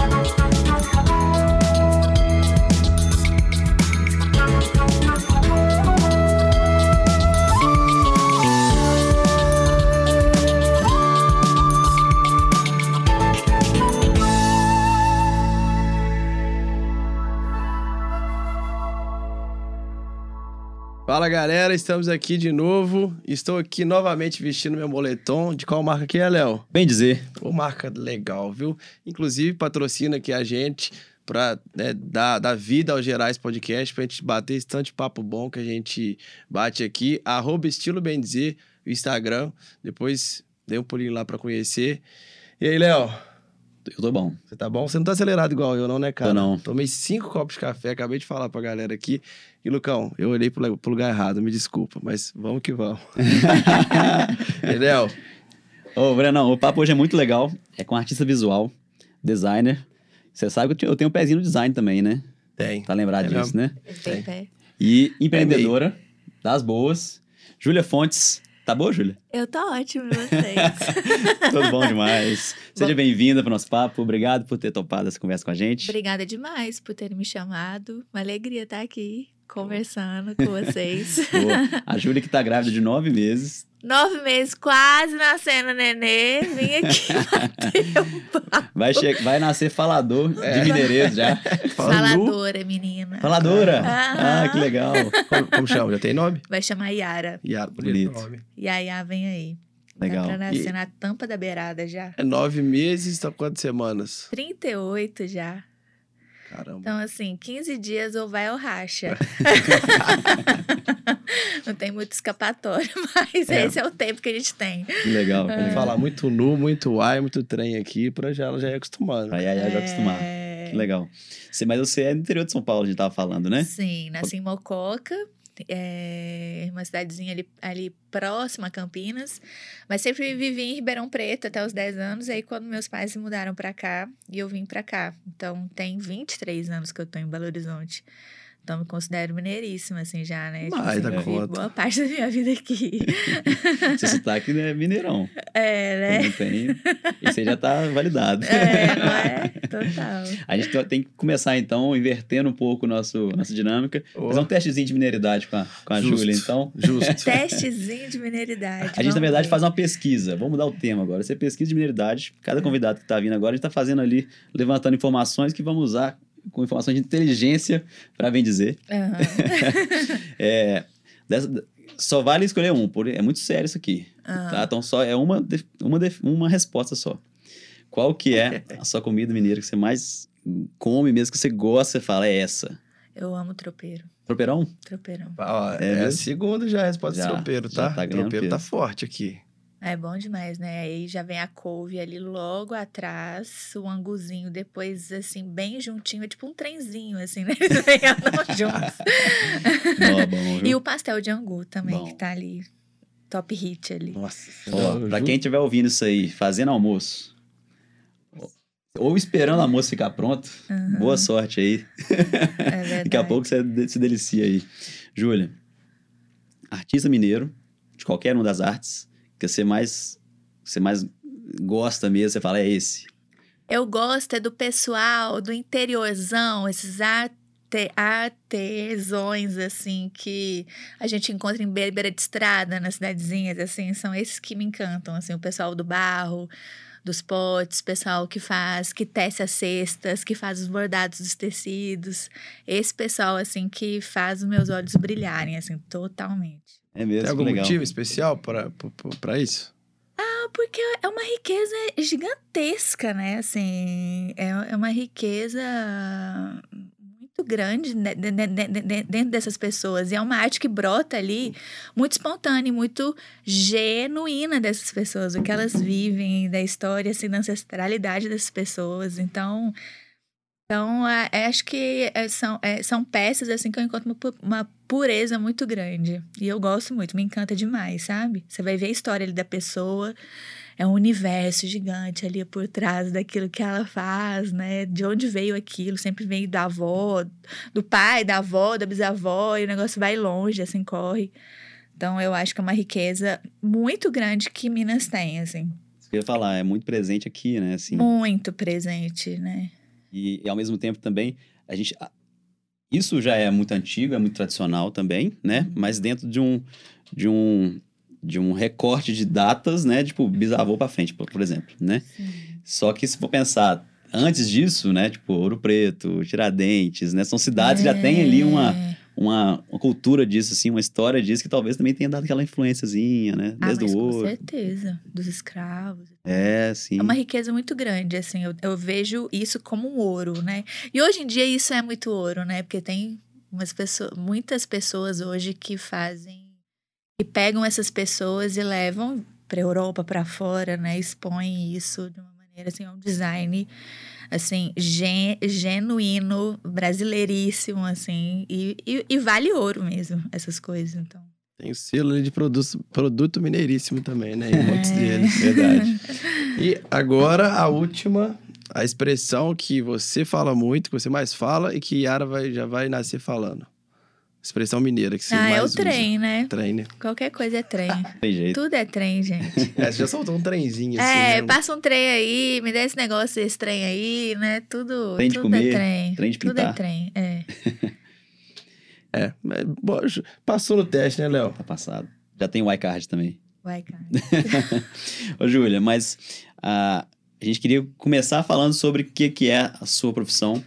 Thank you. Fala galera, estamos aqui de novo. Estou aqui novamente vestindo meu moletom. De qual marca que é, Léo? Bem dizer. Uma marca legal, viu? Inclusive patrocina aqui a gente para né, dar, dar vida ao Gerais Podcast, para a gente bater esse tanto de papo bom que a gente bate aqui. Arroba estilo bem dizer, o Instagram. Depois dê um pulinho lá para conhecer. E aí, Léo? Eu tô bom. Você tá bom? Você não tá acelerado igual eu, não, né, cara? Tô não. Tomei cinco copos de café, acabei de falar pra galera aqui. E, Lucão, eu olhei pro, pro lugar errado, me desculpa, mas vamos que vamos. Entendeu? Ô, Brenão, o papo hoje é muito legal. É com artista visual, designer. Você sabe que eu tenho um pezinho no design também, né? Tem. Tá lembrado É disso, né? Tem pé. E empreendedora das boas. Júlia Fontes. Tá boa, Júlia? Eu tô ótimo, e vocês. Tudo bom demais. Seja bem-vinda pro nosso papo. Obrigado por ter topado essa conversa com a gente. Obrigada demais por terem me chamado. Uma alegria estar aqui conversando com vocês. Boa. A Júlia que tá grávida de nove meses. Nove meses, quase nascendo nenê. Vim aqui bater um papo. Vai, che- vai nascer falador É. de Mineirês já. Faladora, menina. Faladora! Aham. Ah, que legal. Como, como chama? Já tem nome? Vai chamar Yara. Yara, bonito. Yaya vem aí. Legal. Tá pra nascer E- na tampa da beirada já. É nove meses, tá quantas semanas? 38 já. Caramba. Então, assim, 15 dias ou vai ou racha. Não tem muito escapatório, mas É. esse é o tempo que a gente tem. Que legal. É. Falar muito nu, muito ai, muito trem aqui, pra já, ela já ir acostumando. Aí, aí, aí vai acostumar. É, Que legal. Você, mas você é do interior de São Paulo, a gente tava falando, né? Sim, nasci em Mococa, é uma cidadezinha ali, ali próxima a Campinas, mas sempre vivi em Ribeirão Preto até os 10 anos, aí quando meus pais se mudaram pra cá, e eu vim pra cá. Então, tem 23 anos que eu tô em Belo Horizonte. Então, me considero mineiríssima, assim, já, né? Mais da vivi conta. boa parte da minha vida aqui. Seu sotaque é mineirão. É, né? Tem, tem. Isso aí já tá validado. É, não é? Total. A gente tem que começar, então, invertendo um pouco nosso, nossa dinâmica. Ô, Fazer um testezinho de mineiridade com a, com a. Júlia, então. Justo. Testezinho de mineiridade. A gente, na verdade, ver. faz uma pesquisa. Vamos mudar o tema agora. Você pesquisa de mineiridade. Cada convidado que tá vindo agora, a gente tá fazendo ali, levantando informações que vamos usar com informações de inteligência, para bem dizer. Aham. É, dessa- só vale escolher um, por- é muito sério isso aqui. Aham. Tá? Então só é uma, uma, uma resposta só. Qual que é a sua comida mineira que você mais come mesmo, que você gosta, você fala, é essa? Eu amo tropeiro. Tropeirão? Tropeirão. Ó, É é, a segunda já a resposta Já, do tropeiro, já tá? tá tropeiro tá peso. forte aqui. É bom demais, né? Aí já vem a couve ali logo atrás, o anguzinho depois, assim, bem juntinho, é tipo um trenzinho, assim, né? Eles vêm andam juntos. Ó, bom? E o pastel de angu também, Bom. que tá ali. Top hit ali. Nossa. Ó, pra quem estiver ouvindo isso aí, fazendo almoço, ou esperando o almoço ficar pronto, Aham, boa sorte aí. é. Daqui a pouco você se delicia aí. Júlia, artista mineiro, de qualquer uma das artes, que você mais, você mais gosta mesmo, você fala, é esse. Eu gosto é do pessoal do interiorzão, esses arte, artesões, assim, que a gente encontra em beira de estrada, nas cidadezinhas, assim, são esses que me encantam, assim, o pessoal do barro, dos potes, pessoal que faz, que tece as cestas, que faz os bordados dos tecidos, esse pessoal, assim, que faz os meus olhos brilharem, assim, totalmente. É mesmo, Tem algum legal. motivo especial pra isso? Porque é uma riqueza gigantesca, né? Assim, é, é uma riqueza muito grande né, de- de- de- de- dentro dessas pessoas. E é uma arte que brota ali muito espontânea, e muito genuína dessas pessoas, o que elas vivem, da história, assim, da ancestralidade dessas pessoas. Então, então é- é, acho que é, são, é, são peças assim que eu encontro uma, uma pureza muito grande. E eu gosto muito, me encanta demais, sabe? Você vai ver a história ali da pessoa, é um universo gigante ali por trás daquilo que ela faz, né? De onde veio aquilo, sempre veio da avó, do pai, da avó, da bisavó, e o negócio vai longe, assim, corre. Então eu acho que é uma riqueza muito grande que Minas tem, assim. Eu ia falar, é muito presente aqui, né? Assim, Muito presente, né? E, e, ao mesmo tempo também, a gente. Isso já é muito antigo, é muito tradicional também, né? Mas dentro de um, de um, de um recorte de datas, né? Tipo, bisavô para frente, por, exemplo, né? Sim. Só que se for pensar antes disso, né? Tipo, Ouro Preto, Tiradentes, né? São cidades é. que já têm ali uma, é. Uma, uma, cultura disso, assim, uma história disso, que talvez também tenha dado aquela influenciazinha, né? Ah, Desde o ouro. Com certeza. Dos escravos. É, sim. É uma riqueza muito grande, assim. Eu, eu vejo isso como um ouro, né? E hoje em dia isso é muito ouro, né? Porque tem umas pessoas, muitas pessoas hoje que fazem e pegam essas pessoas e levam para Europa, para fora, né? Expõem isso de uma maneira assim, é um design assim gen, genuíno, brasileiríssimo, assim, e, e, e, vale ouro mesmo essas coisas, então. Tem o selo ali de produto, produto mineiríssimo também, né? Muitos é. deles, verdade. e agora a última, a expressão que você fala muito, que você mais fala e que Yara vai, já vai nascer falando. Expressão mineira que você ah, mais é o trem, usa. né? Trem, né? Qualquer coisa é trem. Tem jeito. Tudo é trem, gente. é, você já soltou um trenzinho assim, É, né? passa um trem aí, me dá esse negócio, esse trem aí, né? Tudo, trem de tudo comer, é trem. Trem de pintar. Tudo é trem, é. é, mas, bom, passou no teste, né, Léo? Tá passado. Já tem o iCard também. O iCard. Ô, Júlia, mas uh, a gente queria começar falando sobre o que, que é a sua profissão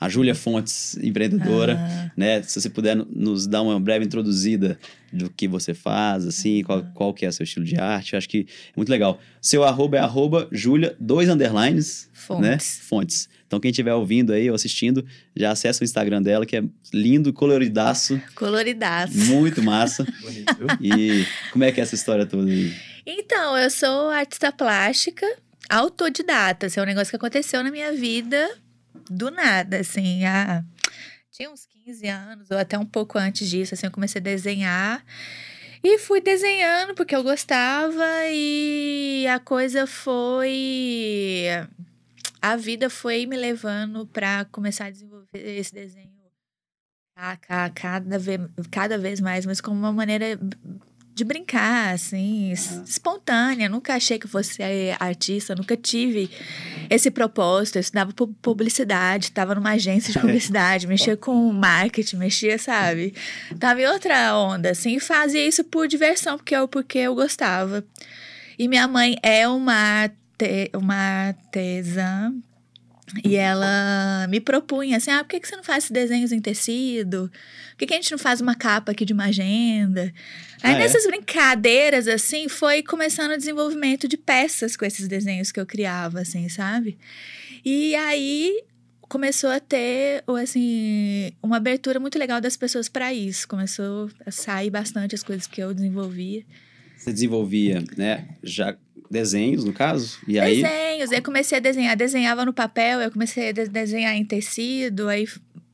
a Júlia Fontes, empreendedora, ah. né? Se você puder nos dar uma breve introduzida do que você faz, assim, qual, qual que é seu estilo de arte, acho que é muito legal. Seu arroba é arroba Júlia, dois underlines, Fontes. né? Fontes. Então, quem estiver ouvindo aí ou assistindo, já acessa o Instagram dela, que é lindo, coloridaço. Coloridaço. Muito massa. Bonito. E como é que é essa história toda aí? Então, eu sou artista plástica, autodidata. Esse é um negócio que aconteceu na minha vida do nada, assim, ah, tinha uns 15 anos, ou até um pouco antes disso, assim, eu comecei a desenhar. E fui desenhando porque eu gostava e a coisa foi. A vida foi me levando para começar a desenvolver esse desenho cada vez, cada vez mais, mas como uma maneira de brincar, assim, uhum. espontânea. Nunca achei que fosse artista, nunca tive esse propósito. Eu estudava publicidade, estava numa agência de publicidade, mexia com marketing, mexia, sabe? Tava em outra onda, assim, e fazia isso por diversão, porque eu, porque eu gostava. E minha mãe é uma, te, uma artesã e ela me propunha assim: ah, por que, que você não faz desenhos em tecido? Por que, que a gente não faz uma capa aqui de uma agenda? Aí ah, é? nessas é? brincadeiras, assim, foi começando o desenvolvimento de peças com esses desenhos que eu criava, assim, sabe? E aí começou a ter, assim, uma abertura muito legal das pessoas para isso. Começou a sair bastante as coisas que eu desenvolvia. Você desenvolvia, né, já desenhos, no caso? E aí... Desenhos, eu comecei a desenhar, desenhava no papel, eu comecei a desenhar em tecido, aí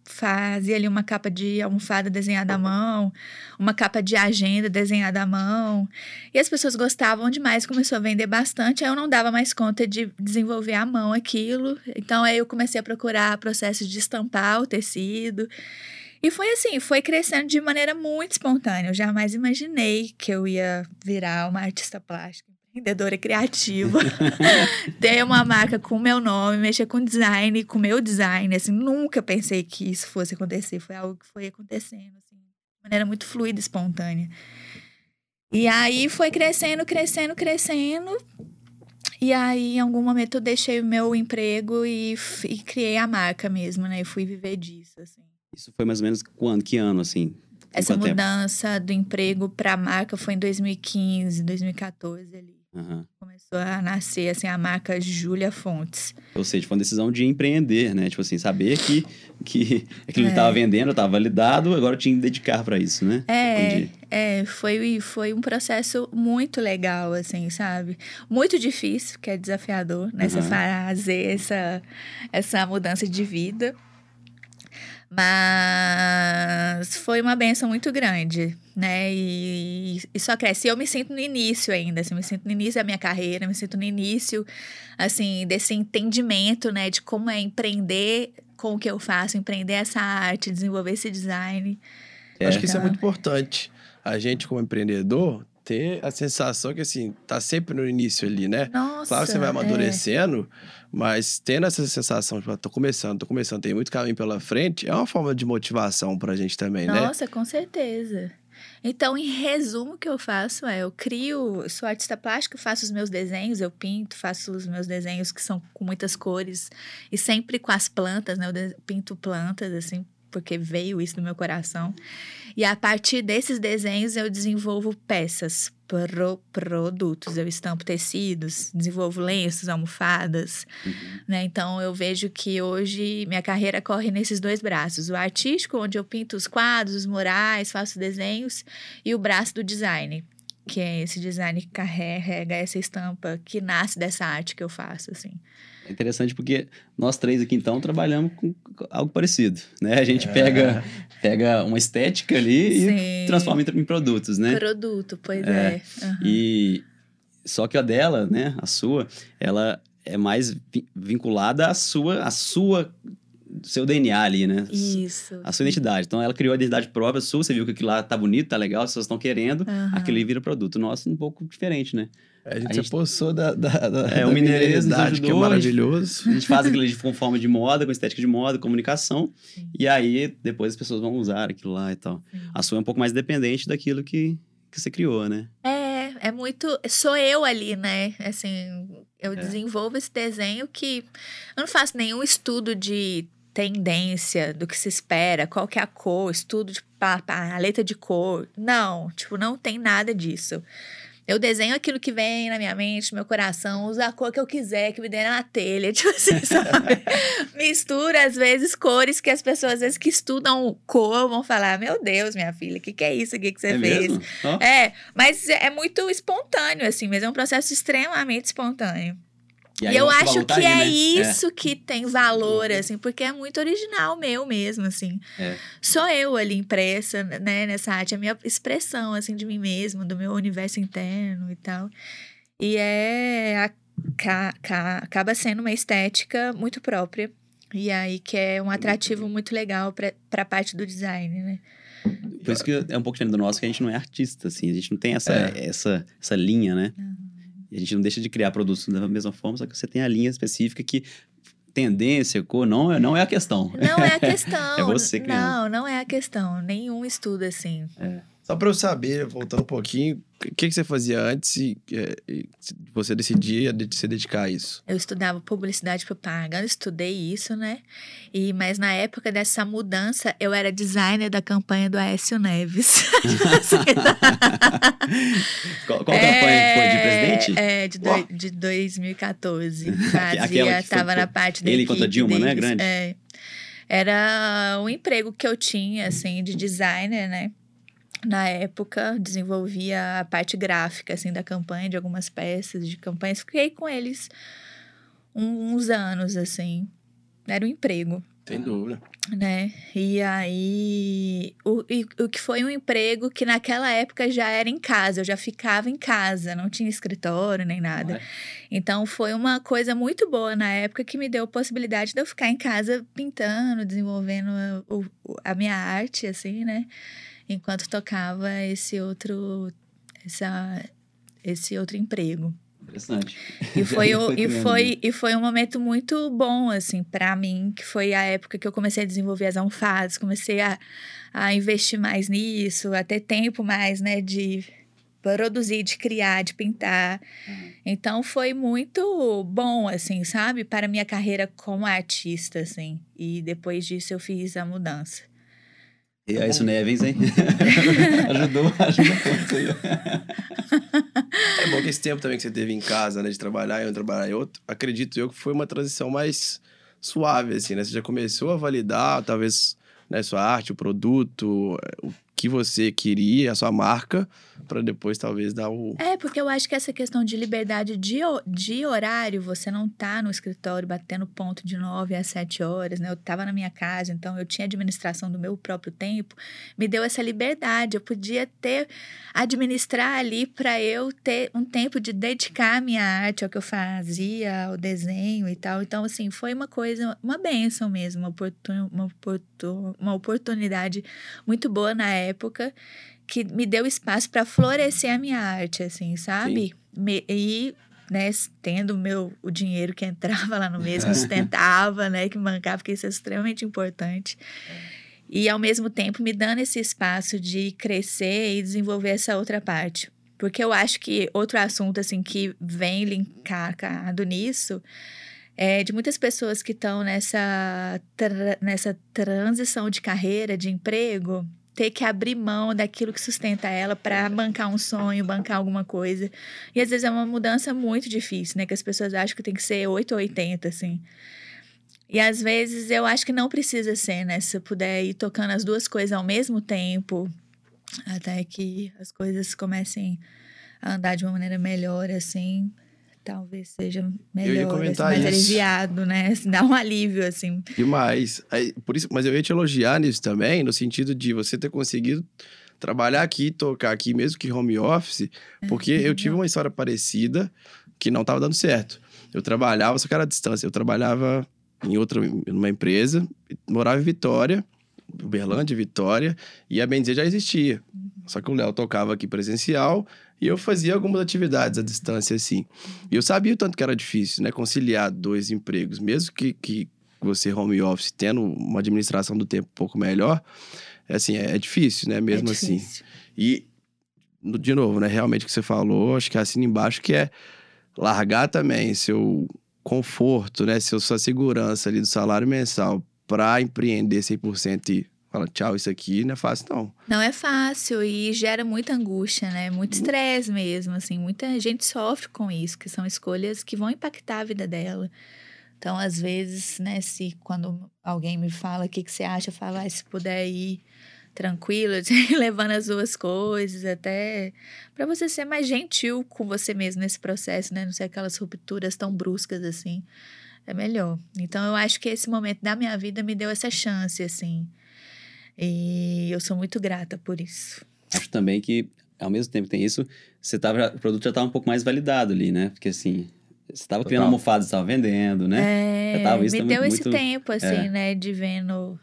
fazia ali uma capa de almofada desenhada à mão, uma capa de agenda desenhada à mão. E as pessoas gostavam demais, começou a vender bastante. Aí eu não dava mais conta de desenvolver à mão aquilo. Então aí eu comecei a procurar processos de estampar o tecido. E foi assim, foi crescendo de maneira muito espontânea. Eu jamais imaginei que eu ia virar uma artista plástica empreendedora criativa, ter uma marca com o meu nome, mexer com design, com o meu design, assim, nunca pensei que isso fosse acontecer, foi algo que foi acontecendo, assim, de maneira muito fluida, espontânea. E aí foi crescendo, crescendo, crescendo, e aí em algum momento eu deixei o meu emprego e, e criei a marca mesmo, né, e fui viver disso, assim. Isso foi mais ou menos quando, que ano, assim? Essa mudança tempo? do emprego para a marca foi em 2015, 2014 ali. Uhum. Começou a nascer, assim, a marca Júlia Fontes. Ou seja, foi uma decisão de empreender, né? Tipo assim, saber que, que aquilo é. que estava vendendo estava validado, agora tinha que dedicar para isso, né? É, é foi, foi um processo muito legal, assim, sabe? Muito difícil, que é desafiador, né? Uhum. Fazer essa, essa mudança de vida. Mas foi uma benção muito grande, né? E, e só cresce. E eu me sinto no início ainda, assim, me sinto no início da minha carreira, me sinto no início, assim, desse entendimento, né? De como é empreender com o que eu faço, empreender essa arte, desenvolver esse design. É. Acho que isso é muito importante. A gente, como empreendedor, ter a sensação que, assim, tá sempre no início ali, né? Nossa. Claro que você vai é. amadurecendo, mas tendo essa sensação, tipo, ah, tô começando, tô começando, tem muito caminho pela frente, é uma forma de motivação pra gente também, né? Nossa, com certeza. Então, em resumo, o que eu faço é: eu crio, sou artista plástica, faço os meus desenhos, eu pinto, faço os meus desenhos que são com muitas cores e sempre com as plantas, né? Eu pinto plantas, assim, porque veio isso do meu coração. E a partir desses desenhos, eu desenvolvo peças, pro, produtos. Eu estampo tecidos, desenvolvo lenços, almofadas, né? Então eu vejo que hoje minha carreira corre nesses dois braços: o artístico, onde eu pinto os quadros, os murais, faço desenhos, e o braço do design, que é esse design que carrega essa estampa que nasce dessa arte que eu faço, assim. É interessante porque nós três aqui, então, trabalhamos com algo parecido, né? A gente pega, pega uma estética ali Sim. e transforma em, em produtos, né? Produto, pois É. é. Aham. E só que a dela, né, a sua, ela é mais vi- vinculada à sua, à sua seu DNA ali, né? Isso. A sua identidade. Então ela criou a identidade própria sua, você viu que aquilo lá tá bonito, tá legal, as pessoas estão querendo, Aham. aquilo ali vira produto. Nosso um pouco diferente, né? A gente A se gente- apossou da, da, da, É, da o nos mineridade, que é ajudou, a gente- maravilhoso. A gente faz aquilo ali com forma de moda, com estética de moda, comunicação, Sim. e aí depois as pessoas vão usar aquilo lá e tal. Sim. A sua é um pouco mais dependente daquilo que, que você criou, né? É, é muito. Sou eu ali, né? Assim, eu É. desenvolvo esse desenho que eu não faço nenhum estudo de tendência, do que se espera, qual que é a cor, estudo de pa- pa- paleta de cor. Não, tipo, não tem nada disso. Eu desenho aquilo que vem na minha mente, meu coração, uso a cor que eu quiser, que me der na telha, tipo assim, sabe? Mistura, às vezes, cores que as pessoas, às vezes, que estudam cor, vão falar: Meu Deus, minha filha, o que, que é isso aqui que você é fez? Ó, É, mas é muito espontâneo, assim, mas é um processo extremamente espontâneo. E, aí eu acho tá que aí, é né? isso que tem valor, assim, porque é muito original meu mesmo, assim. É. Sou eu ali impressa, né, nessa arte, é a minha expressão, assim, de mim mesmo, do meu universo interno e tal. E é. a- ca- ca- acaba sendo uma estética muito própria. E aí que é um atrativo muito legal pra, pra parte do design, né? Por isso que é um pouco diferente do nosso, que a gente não é artista, assim. A gente não tem essa, É. essa, essa linha, né? Uhum. E a gente não deixa de criar produtos da mesma forma, só que você tem a linha específica que tendência, cor, não é, não é a questão. Não é a questão. É você criando. Não, não é a questão. Nenhum estudo assim. Só pra eu saber, voltando um pouquinho, o que, que você fazia antes e, é, e você decidia de se dedicar a isso? Eu estudava publicidade propaganda, estudei isso, né? E, mas na época dessa mudança, eu era designer da campanha do Aécio Neves. qual qual campanha que foi? De presidente? É, de, Ó. doi- de 2014. Fazia, Aquela que foi tava na parte da ele contra Dilma, né? deles. Grande. É. Era um emprego que eu tinha, assim, de designer, né? Na época, desenvolvia a parte gráfica, assim, da campanha, de algumas peças de campanhas. Fiquei com eles um- uns anos, assim. Era um emprego Sem dúvida. né? E aí, o, e- o que foi um emprego que naquela época já era em casa, eu já ficava em casa, não tinha escritório nem nada. Ué. Então foi uma coisa muito boa na época que me deu a possibilidade de eu ficar em casa pintando, desenvolvendo a, o- a minha arte, assim, né? Enquanto tocava esse outro, essa, esse outro emprego. Interessante. E foi, o- e, foi, e foi um momento muito bom, assim, para mim, que foi a época que eu comecei a desenvolver as almofadas, comecei a, a investir mais nisso, a ter tempo mais, né, de produzir, de criar, de pintar. Uhum. Então foi muito bom, assim, sabe, para a minha carreira como artista, assim. E depois disso eu fiz a mudança. E aí, isso Nevens, hein? ajudou, ajudou muito aí. É bom que esse tempo também que você teve em casa, né, de trabalhar em um, trabalhar em outro, acredito eu que foi uma transição mais suave, assim, né? Você já começou a validar, talvez, né, sua arte, o produto, o que você queria, a sua marca, para depois talvez dar o... É, porque eu acho que essa questão de liberdade de, de horário, você não tá no escritório batendo ponto de 9 às 7 horas, né? Eu tava na minha casa, então eu tinha administração do meu próprio tempo, me deu essa liberdade. Eu podia ter, administrar ali para eu ter um tempo de dedicar a minha arte ao que eu fazia, ao desenho e tal. Então, assim, foi uma coisa, uma benção mesmo, uma, oportun, uma, oportun, uma oportunidade muito boa na época que me deu espaço para florescer a minha arte, assim, sabe? Me, e né, tendo meu, o dinheiro que entrava lá no mês, que sustentava, né, que mancava, porque isso é extremamente importante. E ao mesmo tempo me dando esse espaço de crescer e desenvolver essa outra parte. Porque eu acho que outro assunto assim que vem linkado nisso é de muitas pessoas que estão nessa, tra nessa transição de carreira, de emprego, ter que abrir mão daquilo que sustenta ela para bancar um sonho, bancar alguma coisa. E às vezes é uma mudança muito difícil, né? Que as pessoas acham que tem que ser 8 ou 80, assim. E às vezes eu acho que não precisa ser, né? Se eu puder ir tocando as duas coisas ao mesmo tempo, até que as coisas comecem a andar de uma maneira melhor, assim, talvez seja melhor, assim, mais isso. aliviado, né? Assim, dá um alívio, assim. Demais. Aí, por isso, mas eu ia te elogiar nisso também, no sentido de você ter conseguido trabalhar aqui, tocar aqui, mesmo que home office, porque eu tive uma história parecida que não estava dando certo. Eu trabalhava, só que era à distância. Eu trabalhava em outra, numa empresa, morava em Vitória, Uberlândia, Vitória, e a Benzer já existia. Só que o Léo tocava aqui presencial e eu fazia algumas atividades à distância, assim. E eu sabia o tanto que era difícil, né? Conciliar dois empregos, mesmo que, que você home office tendo uma administração do tempo um pouco melhor, é assim, é, é difícil, né? Mesmo é assim. E, de novo, né? Realmente o que você falou, acho que é assina embaixo, que é largar também seu conforto, né? Seu, sua segurança ali do salário mensal para empreender 100% e fala, tchau, isso aqui não é fácil, não. Não é fácil e gera muita angústia, né? Muito estresse mesmo, assim. Muita gente sofre com isso, que são escolhas que vão impactar a vida dela. Então, às vezes, né, se quando alguém me fala o que, que você acha, eu falo, ah, se puder ir tranquilo, levando as duas coisas, até para você ser mais gentil com você mesmo nesse processo, né? Não ser aquelas rupturas tão bruscas assim. É melhor. Então eu acho que esse momento da minha vida me deu essa chance, assim. E eu sou muito grata por isso. Acho também que, ao mesmo tempo que tem isso, você tava, o produto já estava um pouco mais validado ali, né? Porque assim, você estava criando almofadas, estava vendendo, né? É, tava, isso me deu esse muito, tempo, assim, é. né? De vendo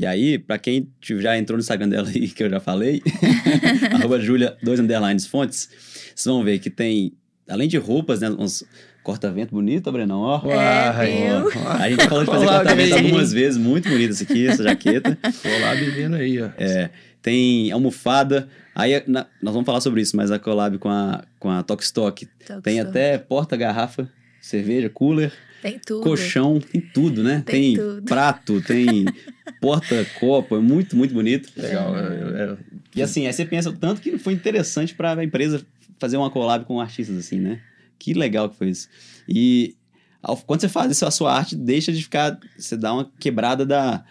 e aí, para quem já entrou no Instagram dela aí, que eu já falei, arroba Julia, dois underlines fontes, vocês vão ver que tem, além de roupas, né, uns corta-vento bonito, Brenão, ó. É, ó. A gente falou de fazer corta-vento algumas vezes, muito bonito essa aqui, essa jaqueta. Vou lá bebendo aí, ó. É, tem almofada, aí na, nós vamos falar sobre isso, mas a collab com a, com a Stock, tem até porta-garrafa, cerveja, cooler. Tem tudo. Colchão, tem tudo, né? Tem, tem tudo. prato, tem porta-copo, é muito, muito bonito. Legal. É, é, e assim, aí você pensa o tanto que foi interessante para a empresa fazer uma collab com artistas assim, né? Que legal que foi isso. E ao, quando você faz isso, a sua arte deixa de ficar. Você dá uma quebrada da.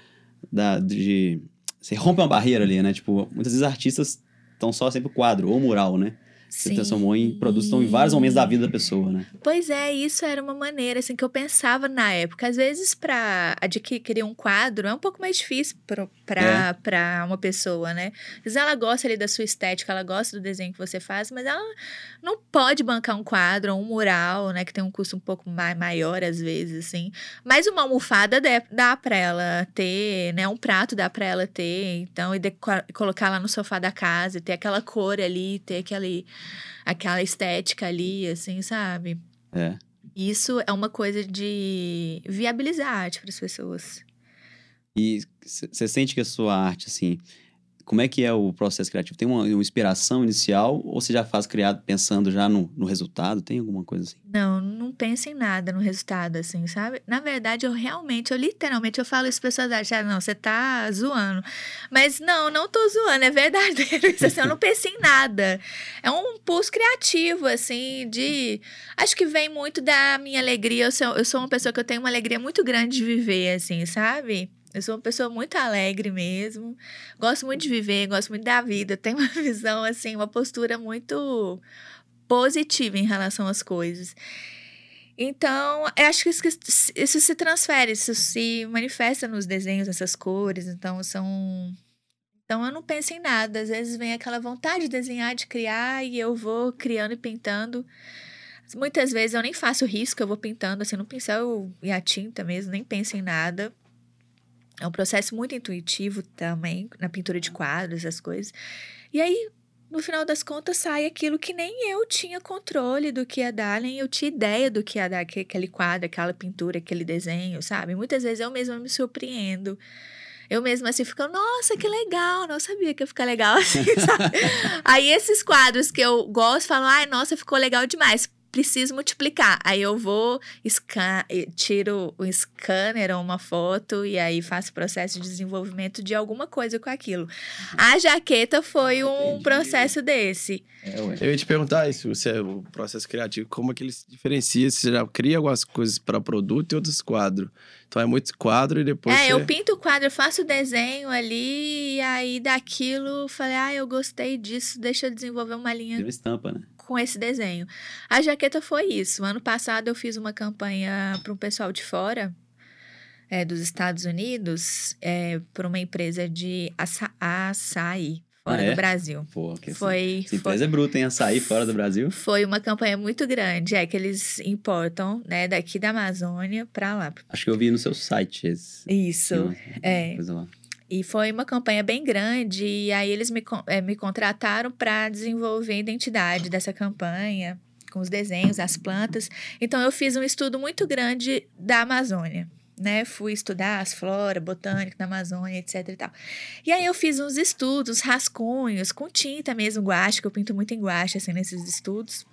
da de, você rompe uma barreira ali, né? Tipo, muitas vezes artistas estão só sempre quadro ou mural, né? Você Sim. transformou em produtos estão em vários momentos da vida da pessoa, né? Pois é, isso era uma maneira assim que eu pensava na época. Às vezes para adquirir um quadro é um pouco mais difícil para é. uma pessoa, né? Às vezes ela gosta ali da sua estética, ela gosta do desenho que você faz, mas ela não pode bancar um quadro ou um mural, né, que tem um custo um pouco mais maior às vezes assim. Mas uma almofada dá para ela ter, né? Um prato dá para ela ter, então e colocar lá no sofá da casa, ter aquela cor ali, ter aquele aquela estética ali, assim, sabe? É. Isso é uma coisa de viabilizar a arte para as pessoas. E você sente que a sua arte, assim, como é que é o processo criativo? Tem uma, uma inspiração inicial ou você já faz criado pensando já no, no, resultado? Tem alguma coisa assim? Não, não penso em nada no resultado, assim, sabe? Na verdade, eu realmente, eu literalmente, eu falo isso para pessoas acham, ah, não, você tá zoando. Mas não, não tô zoando, é verdadeiro isso, assim, eu não pensei em nada. É um pulso criativo, assim, de... Acho que vem muito da minha alegria, eu sou, eu sou uma pessoa que eu tenho uma alegria muito grande de viver, assim, sabe? Eu sou uma pessoa muito alegre mesmo. Gosto muito de viver, gosto muito da vida. Tenho uma visão, assim, uma postura muito positiva em relação às coisas. Então, eu acho que isso, isso se transfere, isso se manifesta nos desenhos, essas cores. Então, são. Então, eu não penso em nada. Às vezes vem aquela vontade de desenhar, de criar, e eu vou criando e pintando. Muitas vezes eu nem faço risco, eu vou pintando assim no pincel e a tinta mesmo, nem penso em nada. É um processo muito intuitivo também, na pintura de quadros, essas coisas. E aí, no final das contas, sai aquilo que nem eu tinha controle do que ia dar, nem eu tinha ideia do que ia dar aquele quadro, aquela pintura, aquele desenho, sabe? Muitas vezes eu mesma me surpreendo. Eu mesma assim fico, nossa, que legal, não sabia que ia ficar legal assim, sabe? Aí esses quadros que eu gosto, falam, ai, nossa, ficou legal demais preciso multiplicar. Aí eu vou, scan, tiro o scanner ou uma foto e aí faço o processo de desenvolvimento de alguma coisa com aquilo. A jaqueta foi um Entendi. processo desse. É, eu ia te perguntar isso, se é o processo criativo, como é que ele se diferencia? Se você já cria algumas coisas para produto e outros quadros. Então é muito quadro e depois. É, você... eu pinto o quadro, faço o desenho ali, e aí daquilo falei, ah, eu gostei disso, deixa eu desenvolver uma linha. Deu estampa, né? Com esse desenho. A jaqueta foi isso. Ano passado eu fiz uma campanha para um pessoal de fora, é, dos Estados Unidos, é, para uma empresa de aça açaí. Fora ah, é? do Brasil. Pô, que foi, essa empresa foi, é bruta, hein? Açaí fora do Brasil. Foi uma campanha muito grande. É que eles importam, né, daqui da Amazônia para lá. Acho que eu vi no seu site. Esse, Isso. É. Coisa lá. E foi uma campanha bem grande, e aí eles me, é, me contrataram para desenvolver a identidade dessa campanha, com os desenhos, as plantas. Então eu fiz um estudo muito grande da Amazônia. Né, fui estudar as flora, botânica da Amazônia, etc e tal. E aí eu fiz uns estudos, rascunhos, com tinta mesmo, guache, que eu pinto muito em guache, assim, nesses estudos.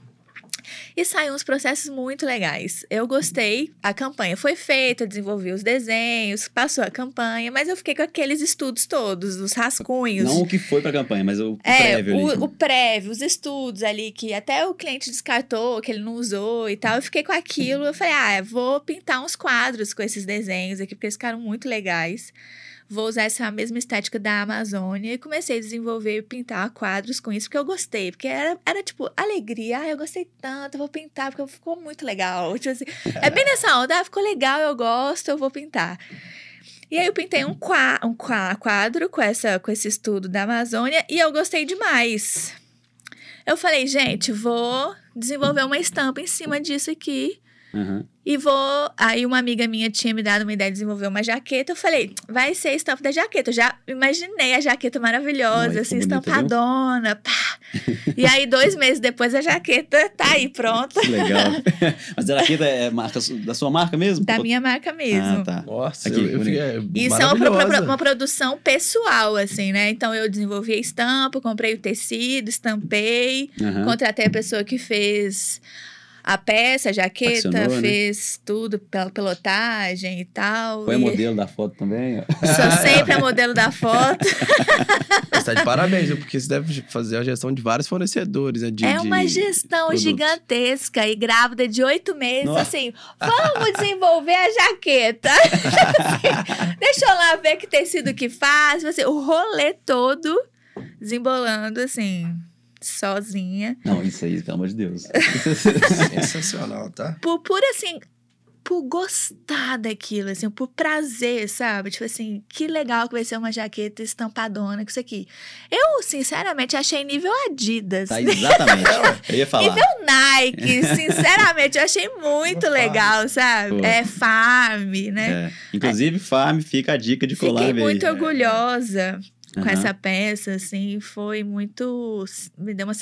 E saiu uns processos muito legais. Eu gostei, a campanha foi feita, desenvolvi os desenhos, passou a campanha, mas eu fiquei com aqueles estudos todos, os rascunhos. Não o que foi para a campanha, mas o é, prévio. O, o prévio, os estudos ali, que até o cliente descartou, que ele não usou e tal. Eu fiquei com aquilo, eu falei, ah, vou pintar uns quadros com esses desenhos aqui, porque eles ficaram muito legais vou usar essa mesma estética da Amazônia e comecei a desenvolver e pintar quadros com isso, porque eu gostei, porque era, era tipo alegria, ah, eu gostei tanto, eu vou pintar, porque ficou muito legal. Tipo assim, é bem nessa onda, ah, ficou legal, eu gosto, eu vou pintar. E aí eu pintei um, qua um quadro com, essa, com esse estudo da Amazônia e eu gostei demais. Eu falei, gente, vou desenvolver uma estampa em cima disso aqui Uhum. E vou. Aí uma amiga minha tinha me dado uma ideia de desenvolver uma jaqueta. Eu falei, vai ser a estampa da jaqueta. Eu já imaginei a jaqueta maravilhosa, assim, estampadona. Pá. e aí, dois meses depois, a jaqueta tá aí pronta. Que legal. Mas a jaqueta é marca, da sua marca mesmo? Da minha marca mesmo. Ah, tá. Nossa, Aqui, eu, eu é Isso é uma, uma produção pessoal, assim, né? Então eu desenvolvi a estampa, comprei o tecido, estampei, uhum. contratei a pessoa que fez a peça, a jaqueta, Acionou, né? fez né? tudo pela pilotagem e tal. Foi e... modelo da foto também? Sou sempre a modelo da foto. Você tá de parabéns, porque você deve fazer a gestão de vários fornecedores. Né, de, é uma gestão de gigantesca e grávida de oito meses, Nossa. assim, vamos desenvolver a jaqueta. assim, deixa eu lá ver que tecido que faz, assim, o rolê todo desembolando, assim sozinha. Não, isso aí, pelo amor de Deus. Sensacional, tá? Por, por assim, por gostar daquilo, assim, por prazer, sabe? Tipo assim, que legal que vai ser uma jaqueta estampadona com isso aqui. Eu, sinceramente, achei nível Adidas. Tá, exatamente. eu ia falar. Nível Nike, sinceramente, eu achei muito legal, sabe? Pô. É Farm, né? É. Inclusive, Farm, fica a dica de colar Fiquei muito orgulhosa com uhum. essa peça, assim, foi muito. Me deu, uma,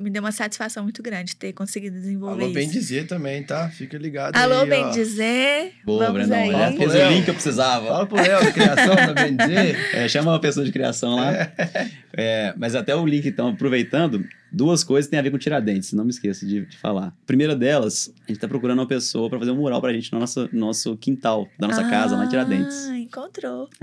me deu uma satisfação muito grande ter conseguido desenvolver Alô, isso. bem dizer também, tá? Fica ligado. Alô, aí, bem ó. dizer. Boa, Vamos Brandão. Aí. Fez o link que eu precisava. Fala pro Léo da criação, tá bem dizer. É, chama uma pessoa de criação lá. É. É, mas até o link, então, aproveitando, duas coisas têm a ver com Tiradentes, não me esqueça de, de falar. A primeira delas, a gente tá procurando uma pessoa para fazer um mural pra gente no nosso, nosso quintal, da nossa ah, casa, lá em Tiradentes. Ah, encontrou.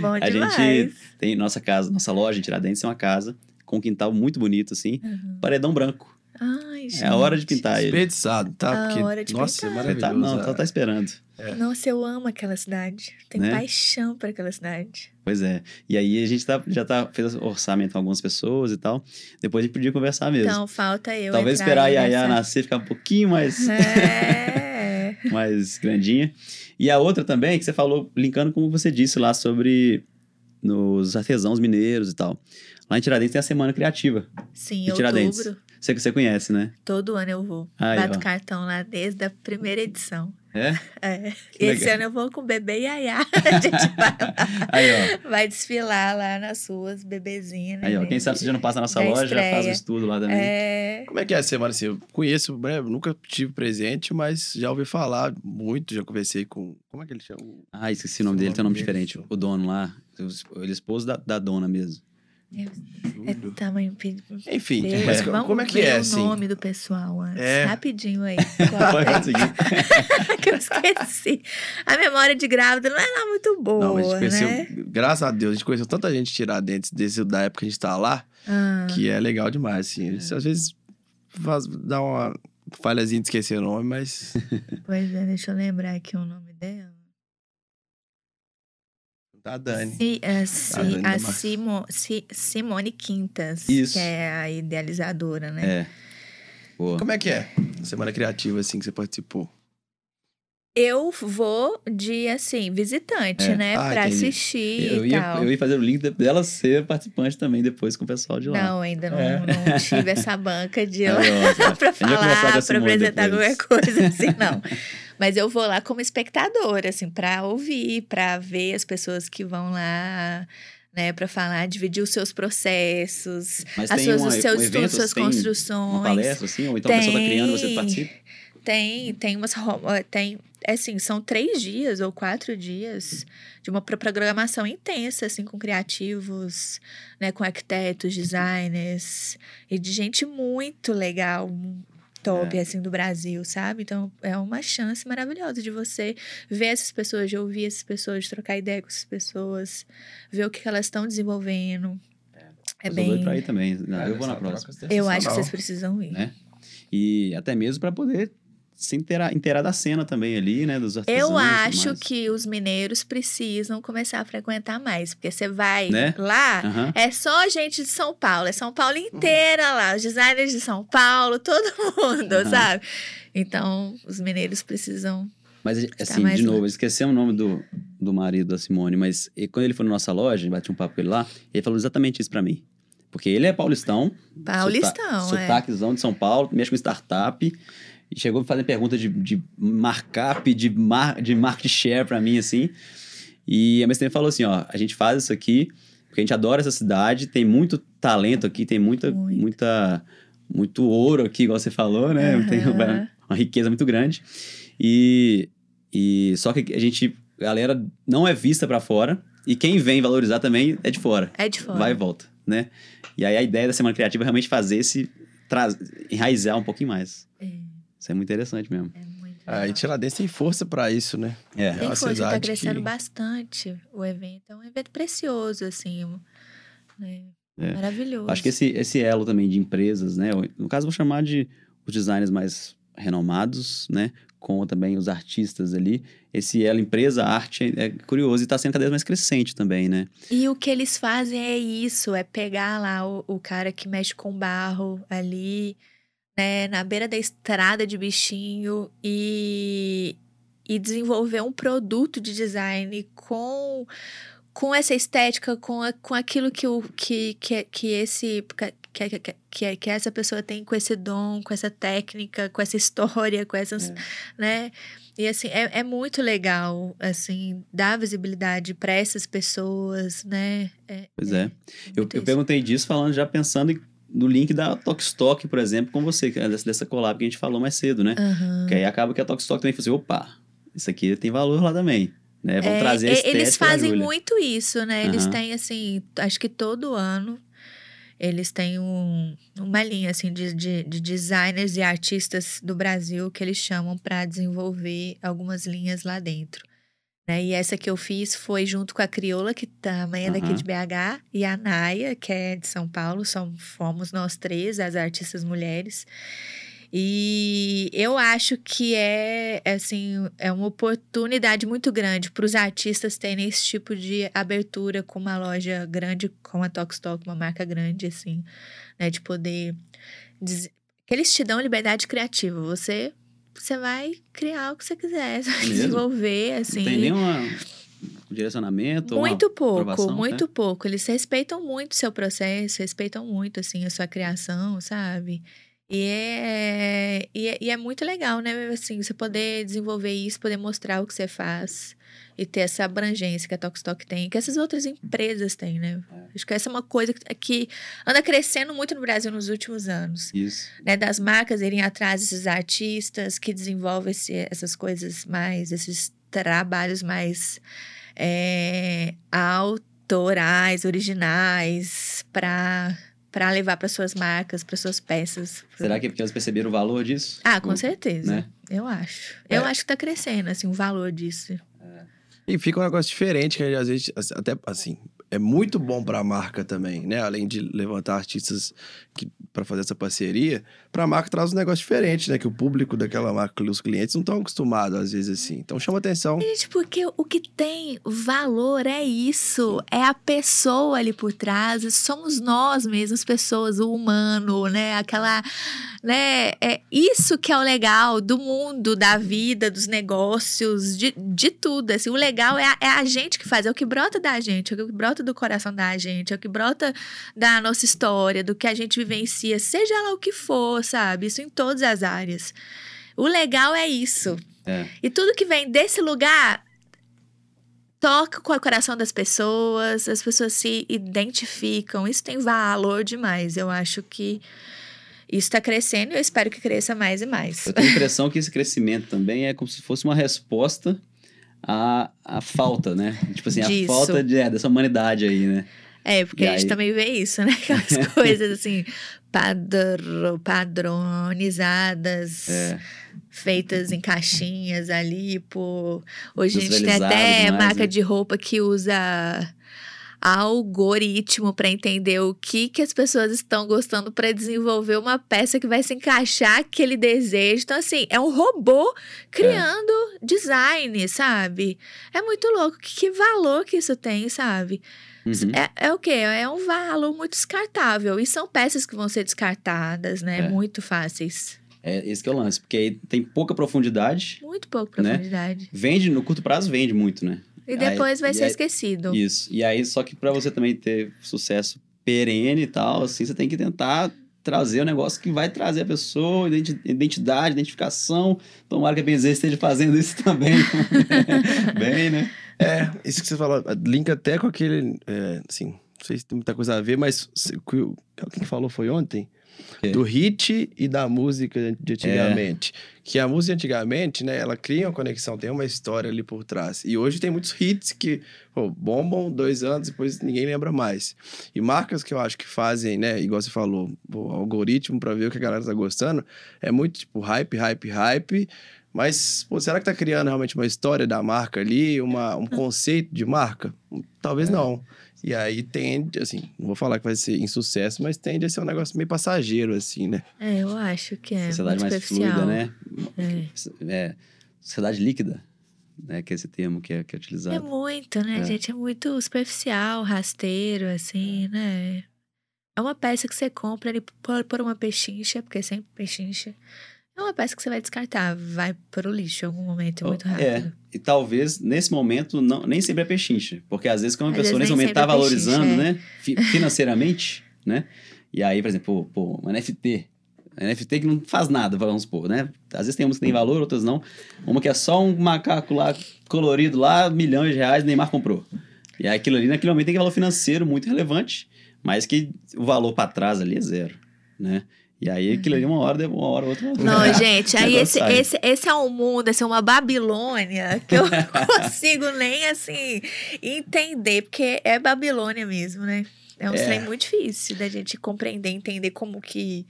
Bom a demais. gente tem nossa casa, nossa loja em Tiradentes é uma casa com um quintal muito bonito, assim, uhum. paredão branco. Ai, gente. É a hora de pintar ele. Desperdiçado, tá? Porque, a hora de nossa, pintar. é maravilhoso. Tá, não, só tá esperando. É. Nossa, eu amo aquela cidade. Tenho né? paixão por aquela cidade. Pois é. E aí a gente tá, já tá, fez orçamento com algumas pessoas e tal. Depois a gente podia conversar mesmo. Então, falta eu. Talvez esperar a Yaya nascer ficar um pouquinho mais. É. mais grandinha. E a outra também, que você falou, linkando como você disse lá sobre nos artesãos mineiros e tal. Lá em Tiradentes tem a Semana Criativa. Sim, em Tiradentes. Você, você conhece, né? Todo ano eu vou. Aí, Bato ó. cartão lá desde a primeira edição. É? É. Que Esse legal. ano eu vou com o bebê Yaya. A gente vai, lá, Aí, ó. vai desfilar lá nas ruas, bebezinha. Aí, ó. Quem sabe você já não passa na nossa loja, já faz o estreia. estudo lá também. É. Como é que é a semana assim? Eu conheço, né, nunca tive presente, mas já ouvi falar muito, já conversei com. Como é que ele chama? Ah, esqueci o nome dele, tem um nome diferente. O dono lá. Ele é esposo da, da dona mesmo. É Júlio. tamanho. Enfim, Deus, mas vamos como é que é o assim? nome do pessoal antes. É. Rapidinho aí. Que eu esqueci. A memória de grávida não é lá muito boa, Não, a gente conheceu, né? graças a Deus, a gente conheceu tanta gente tiradentes desse, da época que a gente tá lá, Ah, que é legal demais, assim. A gente, Às vezes faz, dá uma falhazinha de esquecer o nome, mas Pois é, deixa eu lembrar aqui o nome dela. Tá Dani. Si- a, Si- Dani da a. Simo- Si- Simone Quintas, Isso. que é a idealizadora, né? É. Boa. Como é que é? Semana criativa, assim, que você participou. Eu vou de, assim, visitante, É. né? Ah, pra entendi. assistir Eu e ia, tal. eu ia fazer o link de- dela ser participante também depois com o pessoal de lá. Não, ainda não, É. não tive essa banca de ir lá Aí, ó, pra a a falar, pra apresentar depois. qualquer coisa, assim, não. Mas eu vou lá como espectadora, assim, pra ouvir, pra ver as pessoas que vão lá, né, pra falar, dividir os seus processos, Mas as tem suas, uma- os seus um estudos, evento, suas tem construções. Uma palestra, assim? Ou então a pessoa tá criando, você Tem. participa? Tem, tem umas. Tem, é assim, são três dias ou quatro dias de uma pro- programação intensa, assim, com criativos, né, com arquitetos, designers, e de gente muito legal, top, É. assim, do Brasil, sabe? Então, é uma chance maravilhosa de você ver essas pessoas, de ouvir essas pessoas, de trocar ideia com essas pessoas, ver o que elas estão desenvolvendo. É eu doido bem. pra ir também. Não, eu vou na próxima. é Eu acho que vocês precisam ir. Né? E até mesmo pra poder se inteirar, inteirar da cena também ali, né? Dos artesãos. Eu acho que os mineiros precisam começar a frequentar mais, porque você vai Né? lá, Aham. é só gente de São Paulo, é São Paulo inteira lá, os designers de São Paulo, todo mundo, Aham. sabe? Então, os mineiros precisam. Mas, assim, de lá. novo, esquecemos o nome do, do marido da Simone, mas e- quando ele foi na nossa loja, bati um papo com ele lá, ele falou exatamente isso pra mim. Porque ele é paulistão, Paulistão, sota- é. sotaquezão de São Paulo, mexe com startup, e chegou a fazer pergunta de, de markup, de, mar, de market share pra mim, assim. E mesmo tempo falou assim, ó, a gente faz isso aqui porque a gente adora essa cidade, tem muito talento aqui, tem muita, Muito. muita, muito ouro aqui, igual você falou, né? Aham. Tem uma, uma riqueza muito grande. E, e só que a gente, a galera não é vista pra fora, e quem vem valorizar também é de fora. É de fora. Vai e volta, né? E aí a ideia da Semana Criativa é realmente fazer esse... Traz, enraizar um pouquinho mais. É, Isso é muito interessante mesmo. é muito Ah, e. Tiradentes tem força pra isso, né? É. Tem uma força, tá cidade crescendo que- bastante. O evento é um evento precioso, assim. né? É. Maravilhoso. Acho que esse, esse elo também de empresas, né? No caso, vou chamar de os designers mais renomados, né? Com também os artistas ali. Esse elo empresa, arte, é curioso e está sendo cada vez mais crescente também, né? E o que eles fazem é isso, é pegar lá o, o cara que mexe com barro ali, né, na beira da estrada de bichinho e, e desenvolver um produto de design com, com essa estética, com, a- com aquilo que, o, que, que, que esse que, que, que, que essa pessoa tem com esse dom, com essa técnica, com essa história, com essas, É. né? E assim, é, é muito legal, assim, dar visibilidade para essas pessoas, né? É, Pois é. Eu, muito eu isso. perguntei disso falando, já pensando em- no link da Tokstok, por exemplo, com você, é dessa, dessa collab que a gente falou mais cedo, né? Aham. Que aí acaba que a Tokstok também falou assim, opa, isso aqui tem valor lá também. Né? Vamos É, trazer a Eles da fazem muito isso, né? Eles têm, assim, acho que todo ano eles têm um, uma linha, assim, de, de, de designers e artistas do Brasil que eles chamam para desenvolver algumas linhas lá dentro. Né? E essa que eu fiz foi junto com a Crioula, que também é daqui Aham. de BH, e a Naya, que é de São Paulo. São, fomos nós três, as artistas mulheres. E eu acho que é assim é uma oportunidade muito grande para os artistas terem esse tipo de abertura com uma loja grande, como a Tokstok, uma marca grande assim, né, de poder dizer, que eles te dão liberdade criativa. Você você vai criar o que você quiser, você vai desenvolver assim. Não tem nenhum direcionamento? Muito pouco, aprovação, muito né? pouco. Eles respeitam muito o seu processo, respeitam muito, assim, a sua criação, sabe? E é, e, é, e é muito legal, né? Assim, você poder desenvolver isso, poder mostrar o que você faz e ter essa abrangência que a Tokstok tem, que essas outras empresas têm, né? É. Acho que essa é uma coisa que, que anda crescendo muito no Brasil nos últimos anos. Isso. Né? Das marcas irem atrás desses artistas que desenvolvem esse, essas coisas mais, esses trabalhos mais é, autorais, originais, para para levar para suas marcas, para suas peças. Será que é porque elas perceberam o valor disso? Ah, com O- certeza. né? Eu acho. É. Eu acho que tá crescendo, assim, o valor disso. E fica um negócio diferente, que às vezes, até assim, é muito bom pra marca também, né? Além de levantar artistas para fazer essa parceria, pra marca traz um negócio diferente, né? Que o público daquela marca, os clientes, não estão acostumados, às vezes, assim. Então chama atenção. Gente, porque o que tem valor é isso, é a pessoa ali por trás, somos nós mesmos, pessoas, o humano, né? Aquela, né? É isso que é o legal do mundo, da vida, dos negócios, de, de tudo. Assim, o legal é a, é a gente que faz, é o que brota da gente, é o que brota do coração da gente, é o que brota da nossa história, do que a gente vivencia, seja lá o que for, sabe? Isso em todas as áreas. O legal é isso. É. E tudo que vem desse lugar toca com o coração das pessoas, as pessoas se identificam. Isso tem valor demais. Eu acho que isso está crescendo e eu espero que cresça mais e mais. Eu tenho a impressão que esse crescimento também é como se fosse uma resposta à, à falta, né? Tipo assim, a Disso. falta de, é, dessa humanidade aí, né? É, porque E a gente aí? também vê isso, né? Aquelas coisas assim, padro, padronizadas. É. feitas em caixinhas ali por hoje a gente tem até demais, marca né? de roupa que usa algoritmo para entender o que que as pessoas estão gostando para desenvolver uma peça que vai se encaixar aquele desejo. Então assim, é um robô criando design, sabe? É muito louco. Que, que valor que isso tem, sabe? Uhum. É, é o quê? É um valor muito descartável. E são peças que vão ser descartadas, né? É. Muito fáceis. É esse que é o lance, porque aí tem pouca profundidade, Muito pouco Né? profundidade. vende, no curto prazo vende muito, né? E depois Aí- vai e ser aí- esquecido. Isso. E aí, só que pra você também ter sucesso perene e tal, assim, você tem que tentar trazer o negócio que vai trazer a pessoa, identi- identidade, identificação. Tomara que a Benzer esteja fazendo isso também. Bem, né? É, isso que você falou, linka até com aquele, é, assim, não sei se tem muita coisa a ver, mas quem que falou foi ontem? Do hit e da música de antigamente. Que a música antigamente, né, ela cria uma conexão, tem uma história ali por trás. E hoje tem muitos hits que pô, bombam dois anos, depois ninguém lembra mais. E marcas que eu acho que fazem, né, igual você falou, o algoritmo pra ver o que a galera tá gostando, é muito tipo hype, hype, hype. Mas, pô, será que tá criando realmente uma história da marca ali, uma, um conceito de marca? Talvez não. E aí tende, assim, não vou falar que vai ser insucesso, mas tende a ser um negócio meio passageiro, assim, né? É, eu acho que é Sociedade muito mais superficial. fluida, né? É. É, sociedade líquida, né? Que é esse termo que é, que é É utilizado. muito, né, É. gente? É muito superficial, rasteiro, assim, né? É uma peça que você compra ali por, por uma pechincha, porque é sempre pechincha. É uma peça que você vai descartar, vai pro lixo em algum momento, muito rápido. É, e talvez nesse momento não, nem sempre é pechincha. Porque às vezes quando uma Às pessoa nesse momento tá é valorizando, pechincha, né? fi- Financeiramente, né? E aí, por exemplo, pô, pô, um NFT. NFT que não faz nada, vamos supor, né? Às vezes tem umas que tem valor, outras não. Uma que é só um macaco lá colorido lá, milhões de reais, Neymar comprou. E aí aquilo ali naquele momento tem valor financeiro muito relevante, mas que o valor para trás ali é zero, né? E aí aquilo ali uma hora, uma hora, outra. Não, gente, aí esse, sai. esse, esse é um mundo, é uma Babilônia que eu não consigo nem, assim, entender, porque é Babilônia mesmo, né? É um É. trem muito difícil da gente compreender, entender como que,